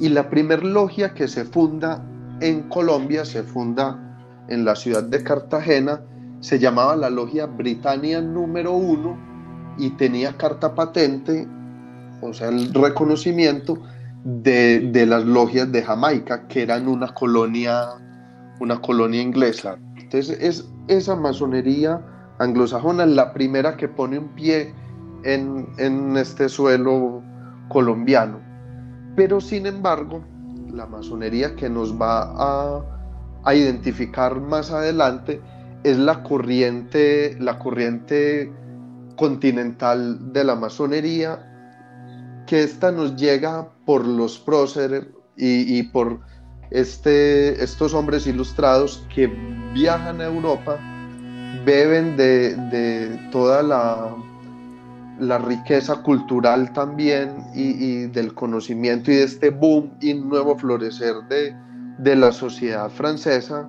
y la primer logia que se funda en Colombia se funda en la ciudad de Cartagena, se llamaba la Logia Britannia número uno y tenía carta patente, o sea, el reconocimiento de, las logias de Jamaica, que eran una colonia, una colonia inglesa. Entonces, es esa masonería anglosajona la primera que pone un pie en, en este suelo colombiano. Pero sin embargo, la masonería que nos va a a identificar más adelante es la corriente, la corriente continental de la masonería, que esta nos llega por los próceres y, por este, estos hombres ilustrados que viajan a Europa, beben de, toda la, la, riqueza cultural también y, y, del conocimiento y de este boom y nuevo florecer de, de la sociedad francesa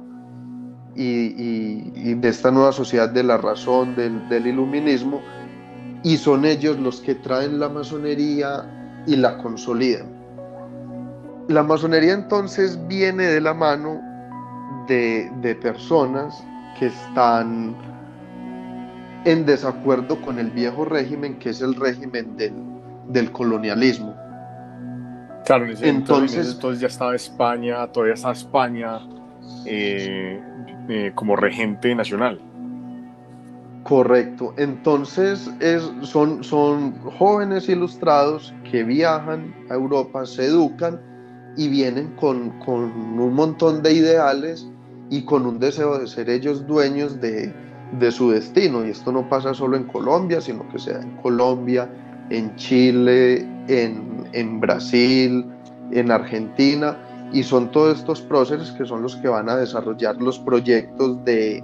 y, de esta nueva sociedad de la razón, del, iluminismo, y son ellos los que traen la masonería y la consolidan. La masonería entonces viene de la mano de, personas que están en desacuerdo con el viejo régimen, que es el régimen del colonialismo. Claro, entonces, entonces, ya estaba España, todavía está España eh, eh, como regente nacional. Correcto, entonces es, son, son jóvenes ilustrados que viajan a Europa, se educan y vienen con, con un montón de ideales y con un deseo de ser ellos dueños de, de su destino. Y esto no pasa solo en Colombia, sino que sea en Colombia, en Chile, en, en Brasil, en Argentina, y son todos estos próceres que son los que van a desarrollar los proyectos de,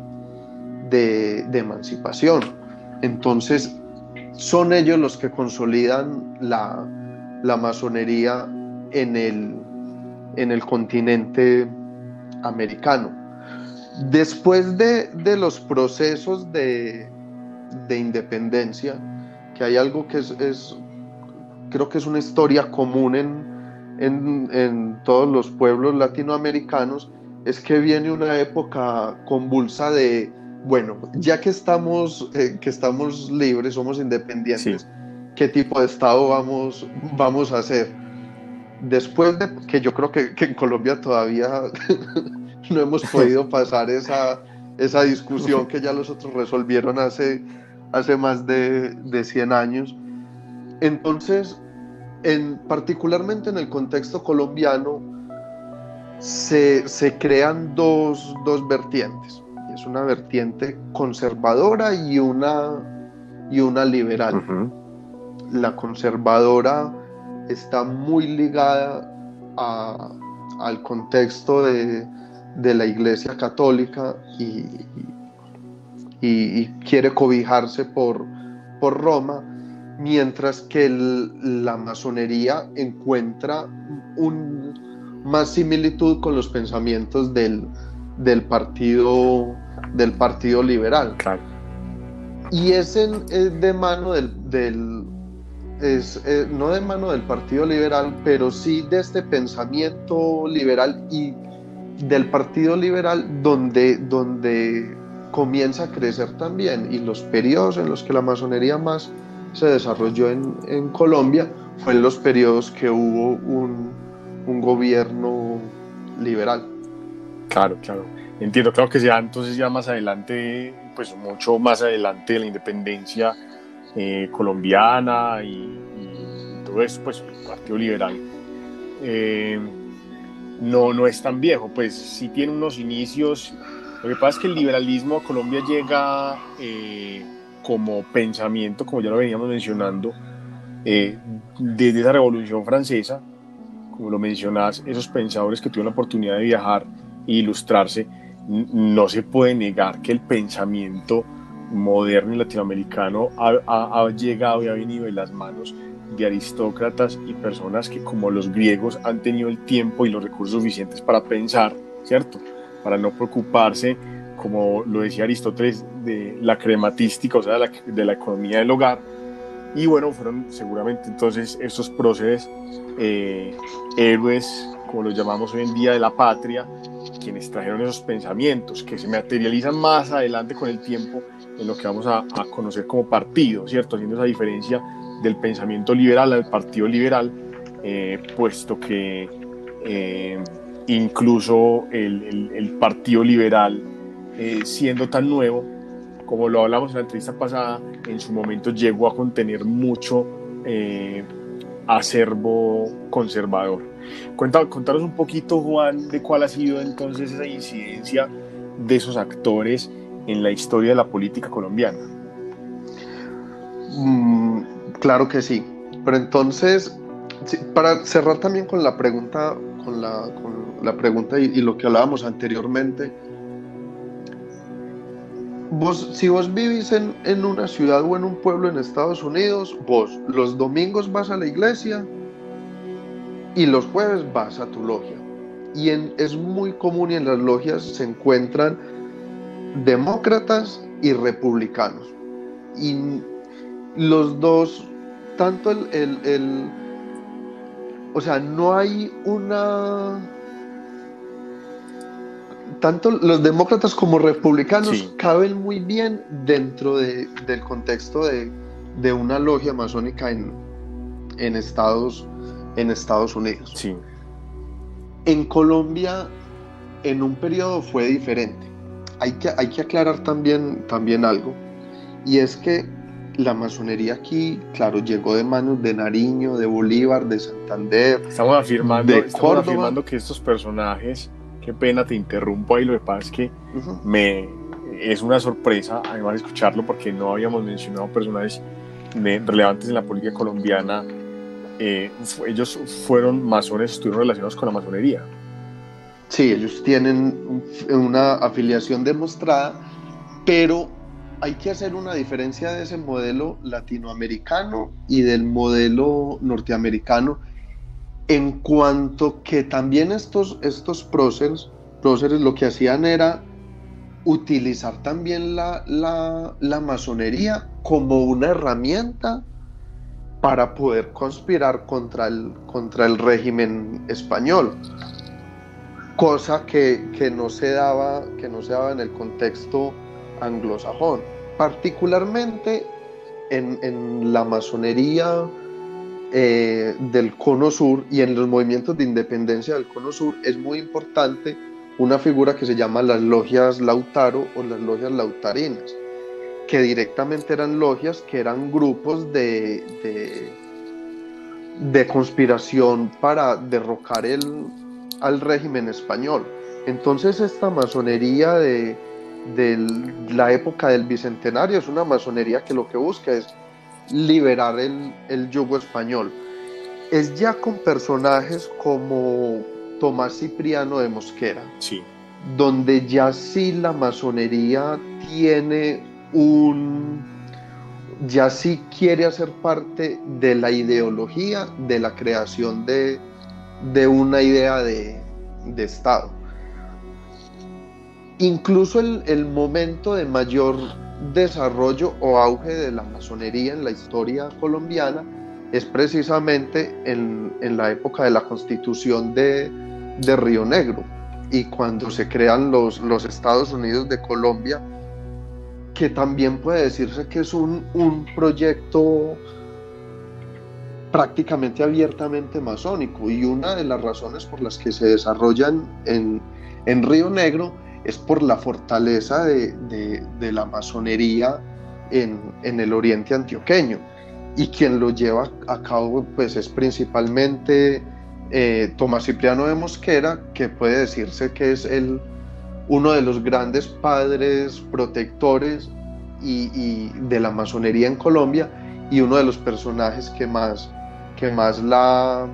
de, emancipación. Entonces, son ellos los que consolidan la, la masonería en el, en el continente americano. Después de, de los procesos de, de, independencia, que hay algo que es, es, creo que es una historia común en, en, todos los pueblos latinoamericanos, es que viene una época convulsa de, bueno, ya que estamos, eh, que estamos libres, somos independientes, ¿qué tipo de Estado vamos, vamos a hacer? Después de que yo creo que, en Colombia todavía <laughs> no hemos podido <laughs> pasar esa, esa discusión que ya los otros resolvieron hace, hace más de, de 100 años. Entonces, particularmente en el contexto colombiano, se, crean dos, vertientes. Es una vertiente conservadora y una, y una liberal. La conservadora está muy ligada al contexto de, la Iglesia Católica y, y, quiere cobijarse por, por Roma mientras que la masonería encuentra un, más similitud con los pensamientos del, del, partido, del partido liberal. Y es, de mano del, es, eh, no de mano del Partido Liberal, pero sí de este pensamiento liberal y del Partido Liberal donde, donde comienza a crecer también y los periodos en los que la masonería más se desarrolló en, en Colombia fue en los periodos que hubo un, un gobierno liberal. Claro, claro. Entiendo, claro que sea entonces ya más adelante, pues mucho más adelante de la independencia eh, colombiana y, todo eso, pues el Partido Liberal eh, no, no es tan viejo, pues sí tiene unos inicios. Lo que pasa es que el liberalismo a Colombia llega eh, como pensamiento, como ya lo veníamos mencionando, desde esa Revolución Francesa, como lo mencionas, esos pensadores que tuvieron la oportunidad de viajar e ilustrarse, no se puede negar que el pensamiento moderno y latinoamericano ha, llegado y ha venido en las manos de aristócratas y personas que como los griegos han tenido el tiempo y los recursos suficientes para pensar, ¿cierto? Para no preocuparse, como lo decía Aristóteles, de la crematística, o sea, de la, de la economía del hogar. Y bueno, fueron seguramente entonces estos próceres eh, héroes, como los llamamos hoy en día, de la patria, quienes trajeron esos pensamientos que se materializan más adelante con el tiempo en lo que vamos a, conocer como partido, ¿cierto? Haciendo esa diferencia del pensamiento liberal al partido liberal, eh, puesto que eh, incluso el, partido liberal, eh, siendo tan nuevo, como lo hablamos en la entrevista pasada, en su momento llegó a contener mucho acervo conservador. Cuenta, contaros un poquito, Juan, de cuál ha sido entonces esa incidencia de esos actores en la historia de la política colombiana. Mm, claro que sí. Pero entonces, para cerrar también con la pregunta, con la, pregunta y, lo que hablábamos anteriormente, vos, si vos vivís en, en, una ciudad o en un pueblo en Estados Unidos, vos los domingos vas a la iglesia y los jueves vas a tu logia. Y es muy común y en las logias se encuentran demócratas y republicanos. Y los dos, tanto el, el, o sea, no hay una tanto los demócratas como republicanos caben muy bien dentro de, del contexto de, de, una logia masónica en, en Estados en Estados Unidos. Sí. En Colombia, en un periodo fue diferente. Hay que, hay que aclarar también, también algo, y es que la masonería aquí, claro, llegó de manos de Nariño, de Bolívar, de Santander. Estamos afirmando, estamos afirmando que estos personajes, qué pena te interrumpo ahí, lo que pasa es que me, es una sorpresa además escucharlo porque no habíamos mencionado personajes relevantes en la política colombiana eh, ellos fueron masones, estuvieron relacionados con la masonería. Sí, ellos tienen una afiliación demostrada, pero hay que hacer una diferencia de ese modelo latinoamericano y del modelo norteamericano en cuanto que también estos, estos próceres, próceres lo que hacían era utilizar también la, la, la masonería como una herramienta para poder conspirar contra el, contra el régimen español, cosa que, no se daba, que no se daba en el contexto anglosajón, particularmente en, la masonería eh, del Cono Sur y en los movimientos de independencia del Cono Sur es muy importante una figura que se llama las logias Lautaro o las logias lautarinas que directamente eran logias, que eran grupos de, de, conspiración para derrocar el, al régimen español. Entonces esta masonería de, la época del Bicentenario es una masonería que lo que busca es liberar el, el yugo español. Es ya con personajes como Tomás Cipriano de Mosquera, sí. donde ya sí la masonería tiene un ya sí quiere hacer parte de la ideología de la creación de, una idea de, Estado. Incluso el, momento de mayor desarrollo o auge de la masonería en la historia colombiana es precisamente en, la época de la constitución de, Río Negro y cuando se crean los, los Estados Unidos de Colombia que también puede decirse que es un, un proyecto prácticamente abiertamente masónico y una de las razones por las que se desarrollan en, en Río Negro es por la fortaleza de, de, la masonería en, en, el oriente antioqueño. Y quien lo lleva a cabo pues es principalmente eh, Tomás Cipriano de Mosquera que puede decirse que es el, uno de los grandes padres protectores y, de la masonería en Colombia y uno de los personajes que más que más la,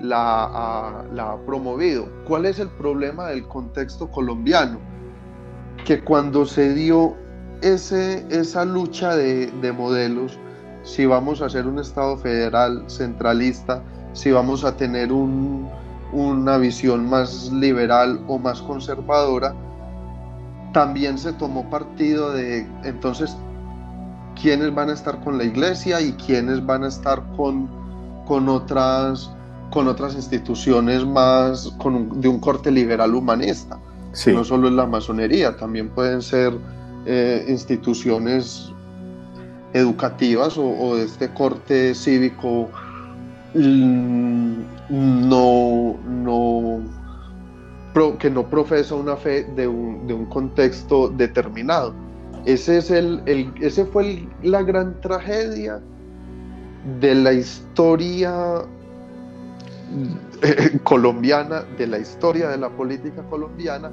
la, ha, promovido. ¿Cuál es el problema del contexto colombiano? Que cuando se dio ese, esa lucha de, modelos, si vamos a ser un Estado federal centralista, si vamos a tener una visión más liberal o más conservadora, también se tomó partido de entonces quiénes van a estar con la iglesia y quiénes van a estar con, con, otras, con otras instituciones más de un corte liberal humanista. No solo es la masonería, también pueden ser eh, instituciones educativas o, de este corte cívico mm, no, no que no profesa una fe de un, de un contexto determinado. Ese, es el, ese fue la gran tragedia de la historia eh, <laughs> colombiana, de la historia de la política colombiana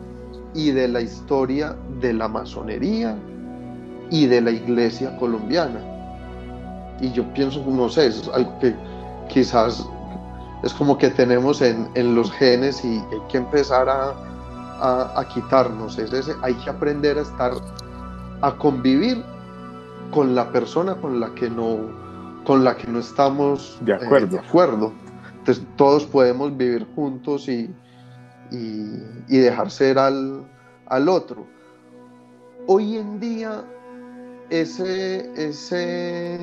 y de la historia de la masonería y de la iglesia colombiana. Y yo pienso, no sé, es algo que quizás es como que tenemos en, los genes y hay que empezar a, a, quitarnos. Es ese, hay que aprender a estar a convivir con la persona con la que no, con la que no estamos de acuerdo. Eh, acuerdo. Todos podemos vivir juntos y, y, dejar ser al, al, otro. Hoy en día ese, ese,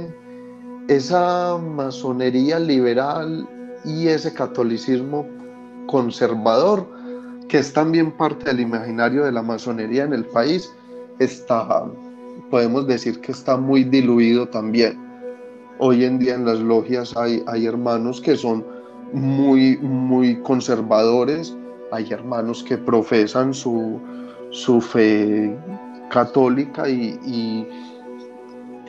esa masonería liberal y ese catolicismo conservador, que es también parte del imaginario de la masonería en el país, está, podemos decir que está muy diluido también. Hoy en día en las logias hay, hay hermanos que son muy, muy conservadores, hay hermanos que profesan su, su fe católica y, y,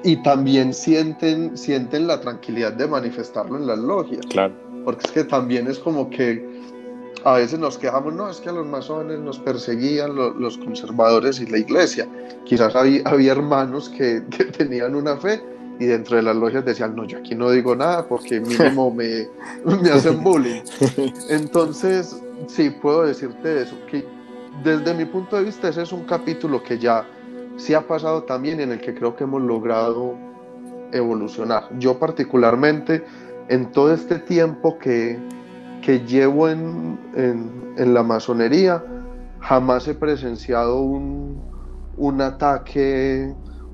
y, también sienten, sienten la tranquilidad de manifestarlo en las logias. Claro. Porque es que también es como que a veces nos quejamos, no, es que a los masones nos perseguían los conservadores y la iglesia. Quizás había, había hermanos que, tenían una fe y dentro de las logias decían, no, yo aquí no digo nada porque mínimo <laughs> me, me hacen bullying. <laughs> Entonces, sí, puedo decirte eso, que desde mi punto de vista ese es un capítulo que ya sí ha pasado también en el que creo que hemos logrado evolucionar. Yo particularmente, en todo este tiempo que, que llevo en, en, la masonería, jamás he presenciado un, un ataque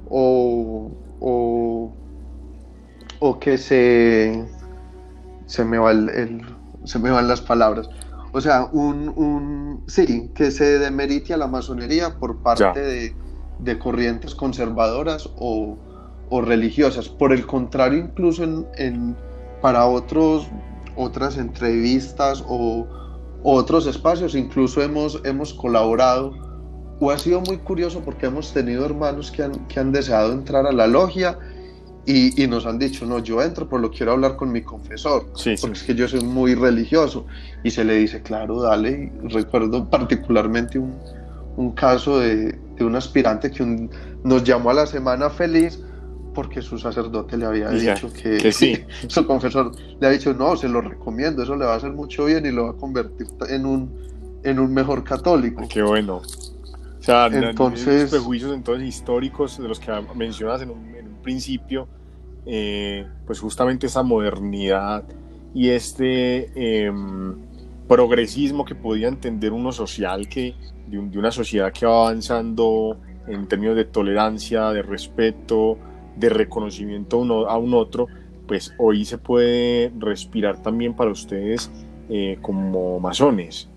o, o, o, que se, se, me va el, se me van las palabras. O sea, un, un, sí, que se demerite a la masonería por parte de, de, corrientes conservadoras o, o, religiosas. Por el contrario, incluso en, en, para otros otras entrevistas o, otros espacios, incluso hemos, hemos colaborado o ha sido muy curioso porque hemos tenido hermanos que han, que han deseado entrar a la logia y, y, nos han dicho, no, yo entro, pero lo quiero hablar con mi confesor, porque es que yo soy muy religioso. Y se le dice, claro, dale. recuerdo particularmente un, un caso de, de, un aspirante que nos llamó a la semana feliz porque su sacerdote le había dicho que, sí. <laughs> su confesor le ha dicho, no, se lo recomiendo, eso le va a hacer mucho bien y lo va a convertir en un, en un mejor católico. Qué bueno. O sea, entonces, prejuicios entonces históricos de los que mencionas en un, principio, eh, pues justamente esa modernidad y este em, progresismo que podía entender uno social que de, de una sociedad que va avanzando en términos de tolerancia, de respeto, de reconocimiento uno, a un otro, pues hoy se puede respirar también para ustedes eh, como masones.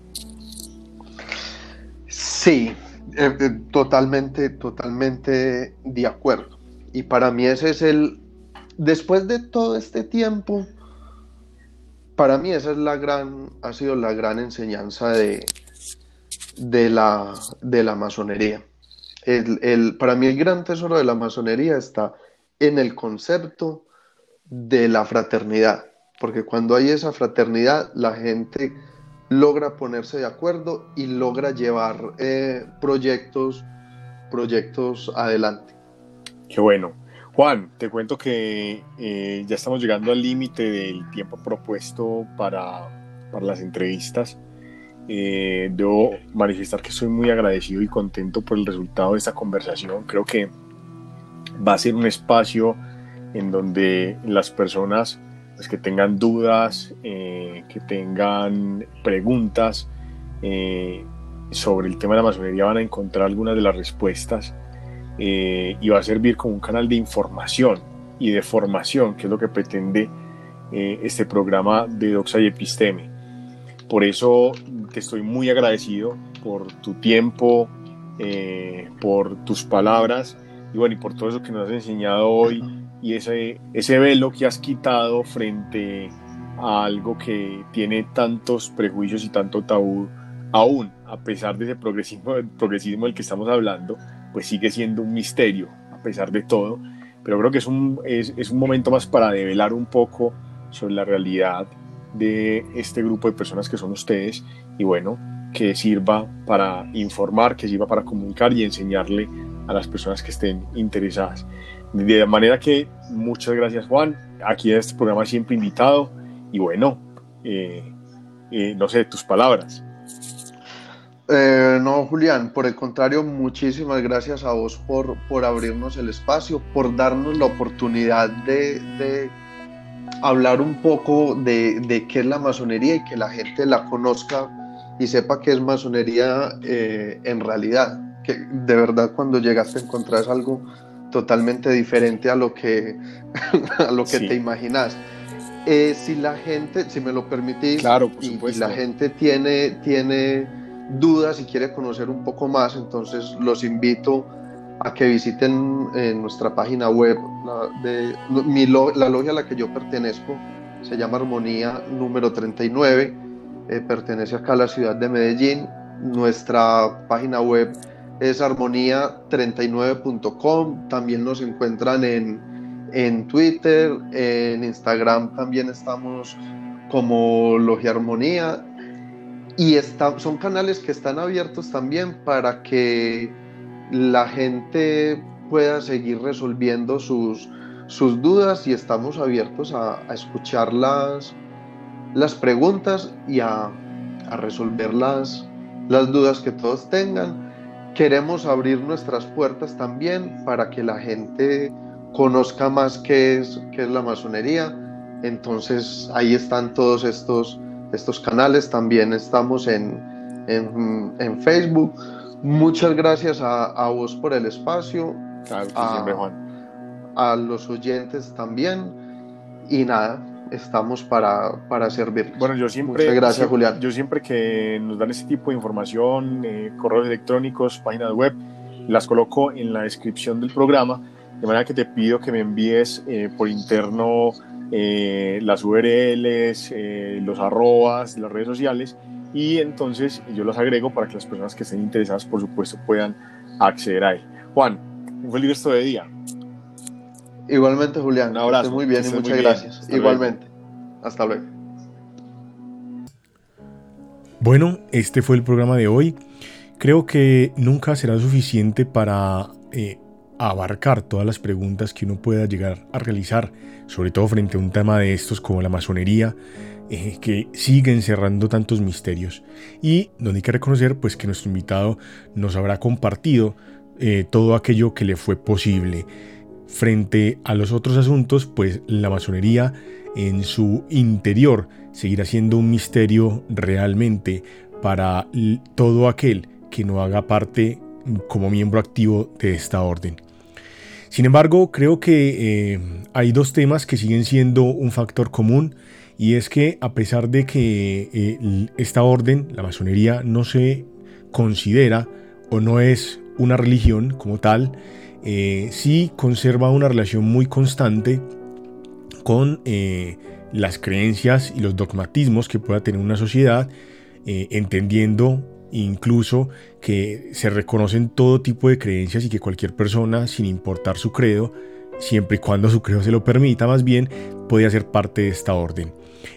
Sí, Eh, eh, totalmente, totalmente de acuerdo. Y para mí ese es el, después de todo este tiempo, para mí esa es la gran, ha sido la gran enseñanza de, de, la, de la masonería. El, para mí el gran tesoro de la masonería está en el concepto de la fraternidad, porque cuando hay esa fraternidad, la gente logra ponerse de acuerdo y logra llevar eh, proyectos, proyectos adelante. Qué bueno. Juan, te cuento que eh, ya estamos llegando al límite del tiempo propuesto para, para las entrevistas. Eh, debo manifestar que estoy muy agradecido y contento por el resultado de esta conversación. Creo que va a ser un espacio en donde las personas pues, que tengan dudas, eh, que tengan preguntas eh, sobre el tema de la masonería van a encontrar algunas de las respuestas eh, y va a servir como un canal de información y de formación, que es lo que pretende este programa de Doxa y Episteme. Por eso te estoy muy agradecido por tu tiempo, por tus palabras y bueno, y por todo eso que nos has enseñado hoy y ese, ese velo que has quitado frente a algo que tiene tantos prejuicios y tanto tabú, aún a pesar de ese progresismo, progresismo del que estamos hablando, pues sigue siendo un misterio, a pesar de todo. Pero creo que es un, es, un momento más para develar un poco sobre la realidad de este grupo de personas que son ustedes y bueno, que sirva para informar, que sirva para comunicar y enseñarle a las personas que estén interesadas. De manera que muchas gracias Juan, aquí en este programa siempre invitado y bueno, eh, eh, no sé, tus palabras. Eh, no, Julián, por el contrario, muchísimas gracias a vos por, por abrirnos el espacio, por darnos la oportunidad de, hablar un poco de, qué es la masonería y que la gente la conozca y sepa qué es masonería en realidad. Que de verdad cuando llegaste a encontrar algo totalmente diferente a lo que, <laughs> a lo que te imaginas. Eh, si la gente, si me lo permitís, claro, y, la gente tiene, tiene dudas y quiere conocer un poco más, entonces los invito a que visiten eh, nuestra página web, la, de, mi, la logia a la que yo pertenezco, se llama Armonía número 39, eh, pertenece acá a la ciudad de Medellín. Nuestra página web es armonía39.com. También nos encuentran en, en, Twitter, en Instagram también estamos como Logia Armonía. Y son canales que están abiertos también para que la gente pueda seguir resolviendo sus, sus dudas y estamos abiertos a, escuchar las, las preguntas y a, a resolver las, las dudas que todos tengan queremos abrir nuestras puertas también para que la gente conozca más qué es, qué es la masonería. Entonces ahí están todos estos, estos canales. También estamos en, en, Facebook. Muchas gracias a, vos por el espacio. a, A los oyentes también. Y nada, estamos para, para servir. Bueno, yo siempre. Muchas gracias, Julián. Yo siempre que nos dan ese tipo de información, eh, correos electrónicos, páginas web, las coloco en la descripción del programa. De manera que te pido que me envíes eh, por interno eh, las URLs, los arrobas, las redes sociales y entonces yo los agrego para que las personas que estén interesadas, por supuesto, puedan acceder a él. Juan, un feliz resto de día. Igualmente, Julián. Un abrazo. muy bien y muchas gracias. Igualmente. Hasta luego. Bueno, este fue el programa de hoy. Creo que nunca será suficiente para eh, abarcar todas las preguntas que uno pueda llegar a realizar, sobre todo frente a un tema de estos como la masonería, eh, que sigue encerrando tantos misterios. Y donde hay que reconocer pues que nuestro invitado nos habrá compartido eh, todo aquello que le fue posible. Frente a los otros asuntos, pues la masonería en su interior seguirá siendo un misterio realmente para todo aquel que no haga parte como miembro activo de esta orden. Sin embargo, creo que eh, hay dos temas que siguen siendo un factor común y es que a pesar de que eh, esta orden, la masonería, no se considera o no es una religión como tal, eh, sí conserva una relación muy constante con eh, las creencias y los dogmatismos que pueda tener una sociedad, eh, entendiendo incluso que se reconocen todo tipo de creencias y que cualquier persona, sin importar su credo, siempre y cuando su credo se lo permita más bien, puede hacer parte de esta orden.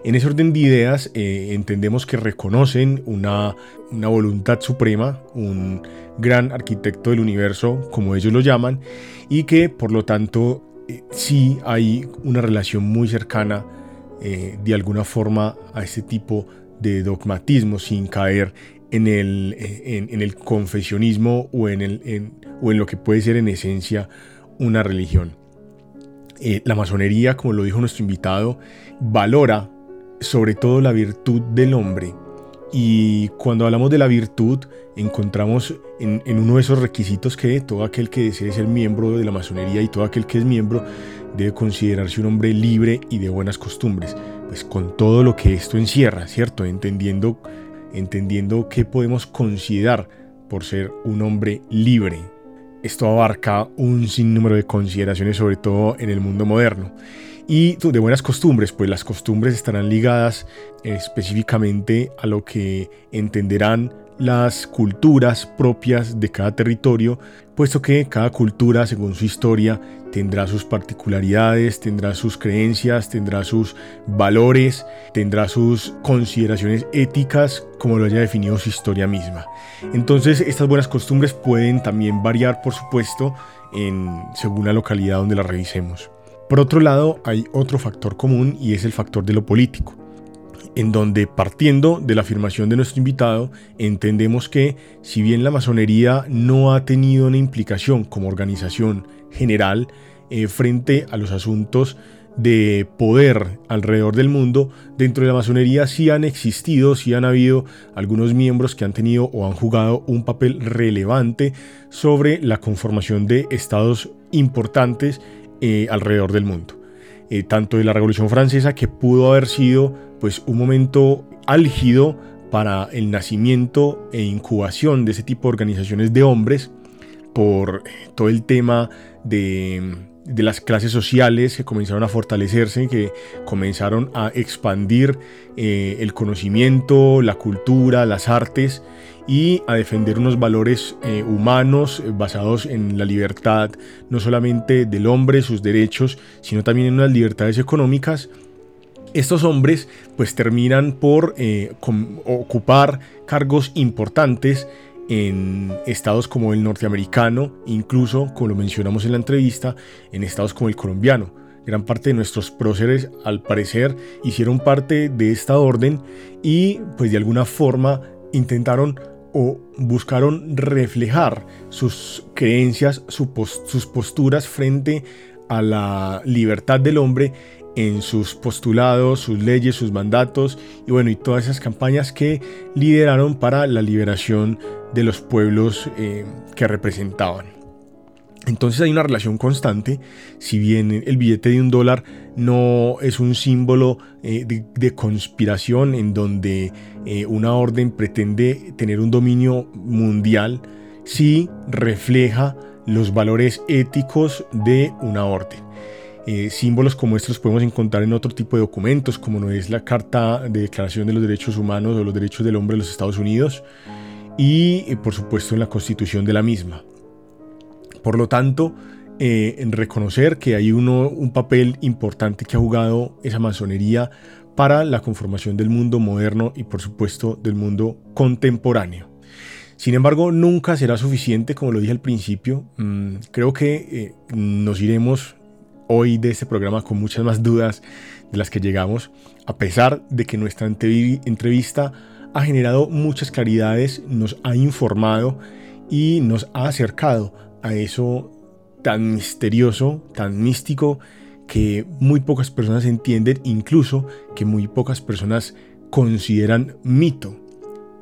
En ese orden de ideas eh, entendemos que reconocen una, una voluntad suprema, un gran arquitecto del universo, como ellos lo llaman, y que por lo tanto eh, sí hay una relación muy cercana eh, de alguna forma a este tipo de dogmatismo sin caer en el, en, el confesionismo o en, el, o en lo que puede ser en esencia una religión. la masonería, como lo dijo nuestro invitado, valora sobre todo la virtud del hombre. Y cuando hablamos de la virtud, encontramos en, uno de esos requisitos que todo aquel que desee ser miembro de la masonería y todo aquel que es miembro debe considerarse un hombre libre y de buenas costumbres. Pues con todo lo que esto encierra, ¿cierto? Entendiendo, entendiendo qué podemos considerar por ser un hombre libre. Esto abarca un sinnúmero de consideraciones, sobre todo en el mundo moderno y de buenas costumbres, pues las costumbres estarán ligadas específicamente a lo que entenderán las culturas propias de cada territorio, puesto que cada cultura, según su historia, tendrá sus particularidades, tendrá sus creencias, tendrá sus valores, tendrá sus consideraciones éticas, como lo haya definido su historia misma. Entonces, estas buenas costumbres pueden también variar, por supuesto, en, según la localidad donde las revisemos. Por otro lado, hay otro factor común y es el factor de lo político, en donde partiendo de la afirmación de nuestro invitado, entendemos que si bien la masonería no ha tenido una implicación como organización general eh, frente a los asuntos de poder alrededor del mundo, dentro de la masonería sí han existido, sí han habido algunos miembros que han tenido o han jugado un papel relevante sobre la conformación de estados importantes eh, alrededor del mundo. Eh, tanto de la Revolución Francesa, que pudo haber sido pues, un momento álgido para el nacimiento e incubación de ese tipo de organizaciones de hombres, por todo el tema de, de las clases sociales que comenzaron a fortalecerse, que comenzaron a expandir eh, el conocimiento, la cultura, las artes y a defender unos valores eh, humanos eh, basados en la libertad, no solamente del hombre, sus derechos, sino también en unas libertades económicas. Estos hombres pues terminan por ocupar cargos importantes en estados como el norteamericano, incluso, como lo mencionamos en la entrevista, en estados como el colombiano. Gran parte de nuestros próceres, al parecer, hicieron parte de esta orden y, pues de alguna forma, intentaron o buscaron reflejar sus creencias, sus posturas frente a la libertad del hombre en sus postulados, sus leyes, sus mandatos y bueno, y todas esas campañas que lideraron para la liberación de los pueblos eh, que representaban. Entonces hay una relación constante, si bien el billete de un dólar no es un símbolo eh, de, conspiración en donde eh, una orden pretende tener un dominio mundial, sí refleja los valores éticos de una orden. Símbolos como estos podemos encontrar en otro tipo de documentos, como no es la Carta de Declaración de los Derechos Humanos o los Derechos del Hombre de los Estados Unidos, y por supuesto en la Constitución de la misma. Por lo tanto, eh, en reconocer que hay uno, un papel importante que ha jugado esa masonería para la conformación del mundo moderno y por supuesto del mundo contemporáneo. Sin embargo, nunca será suficiente, como lo dije al principio. Mm, creo que eh, nos iremos hoy de este programa con muchas más dudas de las que llegamos, a pesar de que nuestra entrevista ha generado muchas claridades, nos ha informado y nos ha acercado a eso tan misterioso, tan místico, que muy pocas personas entienden, incluso que muy pocas personas consideran mito,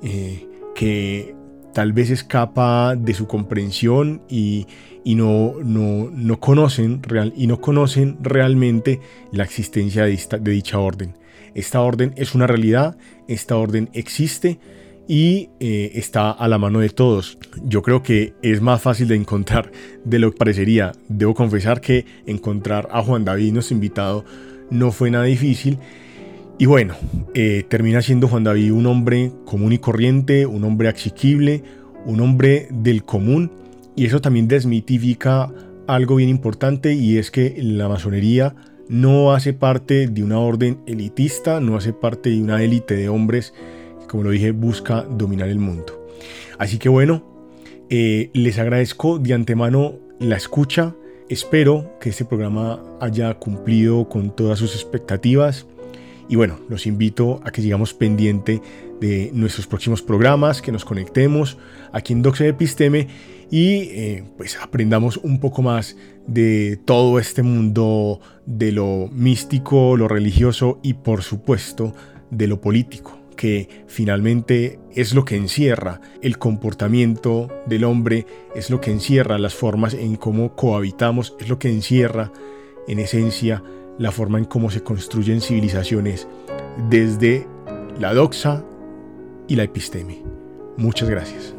eh, que tal vez escapa de su comprensión y, no, no, conocen real, y no conocen realmente la existencia de dicha orden. Esta orden es una realidad, esta orden existe y eh, está a la mano de todos. Yo creo que es más fácil de encontrar de lo que parecería. Debo confesar que encontrar a Juan David, nuestro invitado, no fue nada difícil. Y bueno, eh, termina siendo Juan David un hombre común y corriente, un hombre asequible, un hombre del común. Y eso también desmitifica algo bien importante y es que la masonería no hace parte de una orden elitista, no hace parte de una élite de hombres que, como lo dije, busca dominar el mundo. Así que bueno, eh, les agradezco de antemano la escucha. Espero que este programa haya cumplido con todas sus expectativas. Y bueno, los invito a que sigamos pendiente de nuestros próximos programas, que nos conectemos aquí en Doxa Episteme y eh, pues aprendamos un poco más de todo este mundo de lo místico, lo religioso y por supuesto de lo político, que finalmente es lo que encierra el comportamiento del hombre, es lo que encierra las formas en cómo cohabitamos, es lo que encierra en esencia la forma en cómo se construyen civilizaciones desde la doxa y la episteme. Muchas gracias.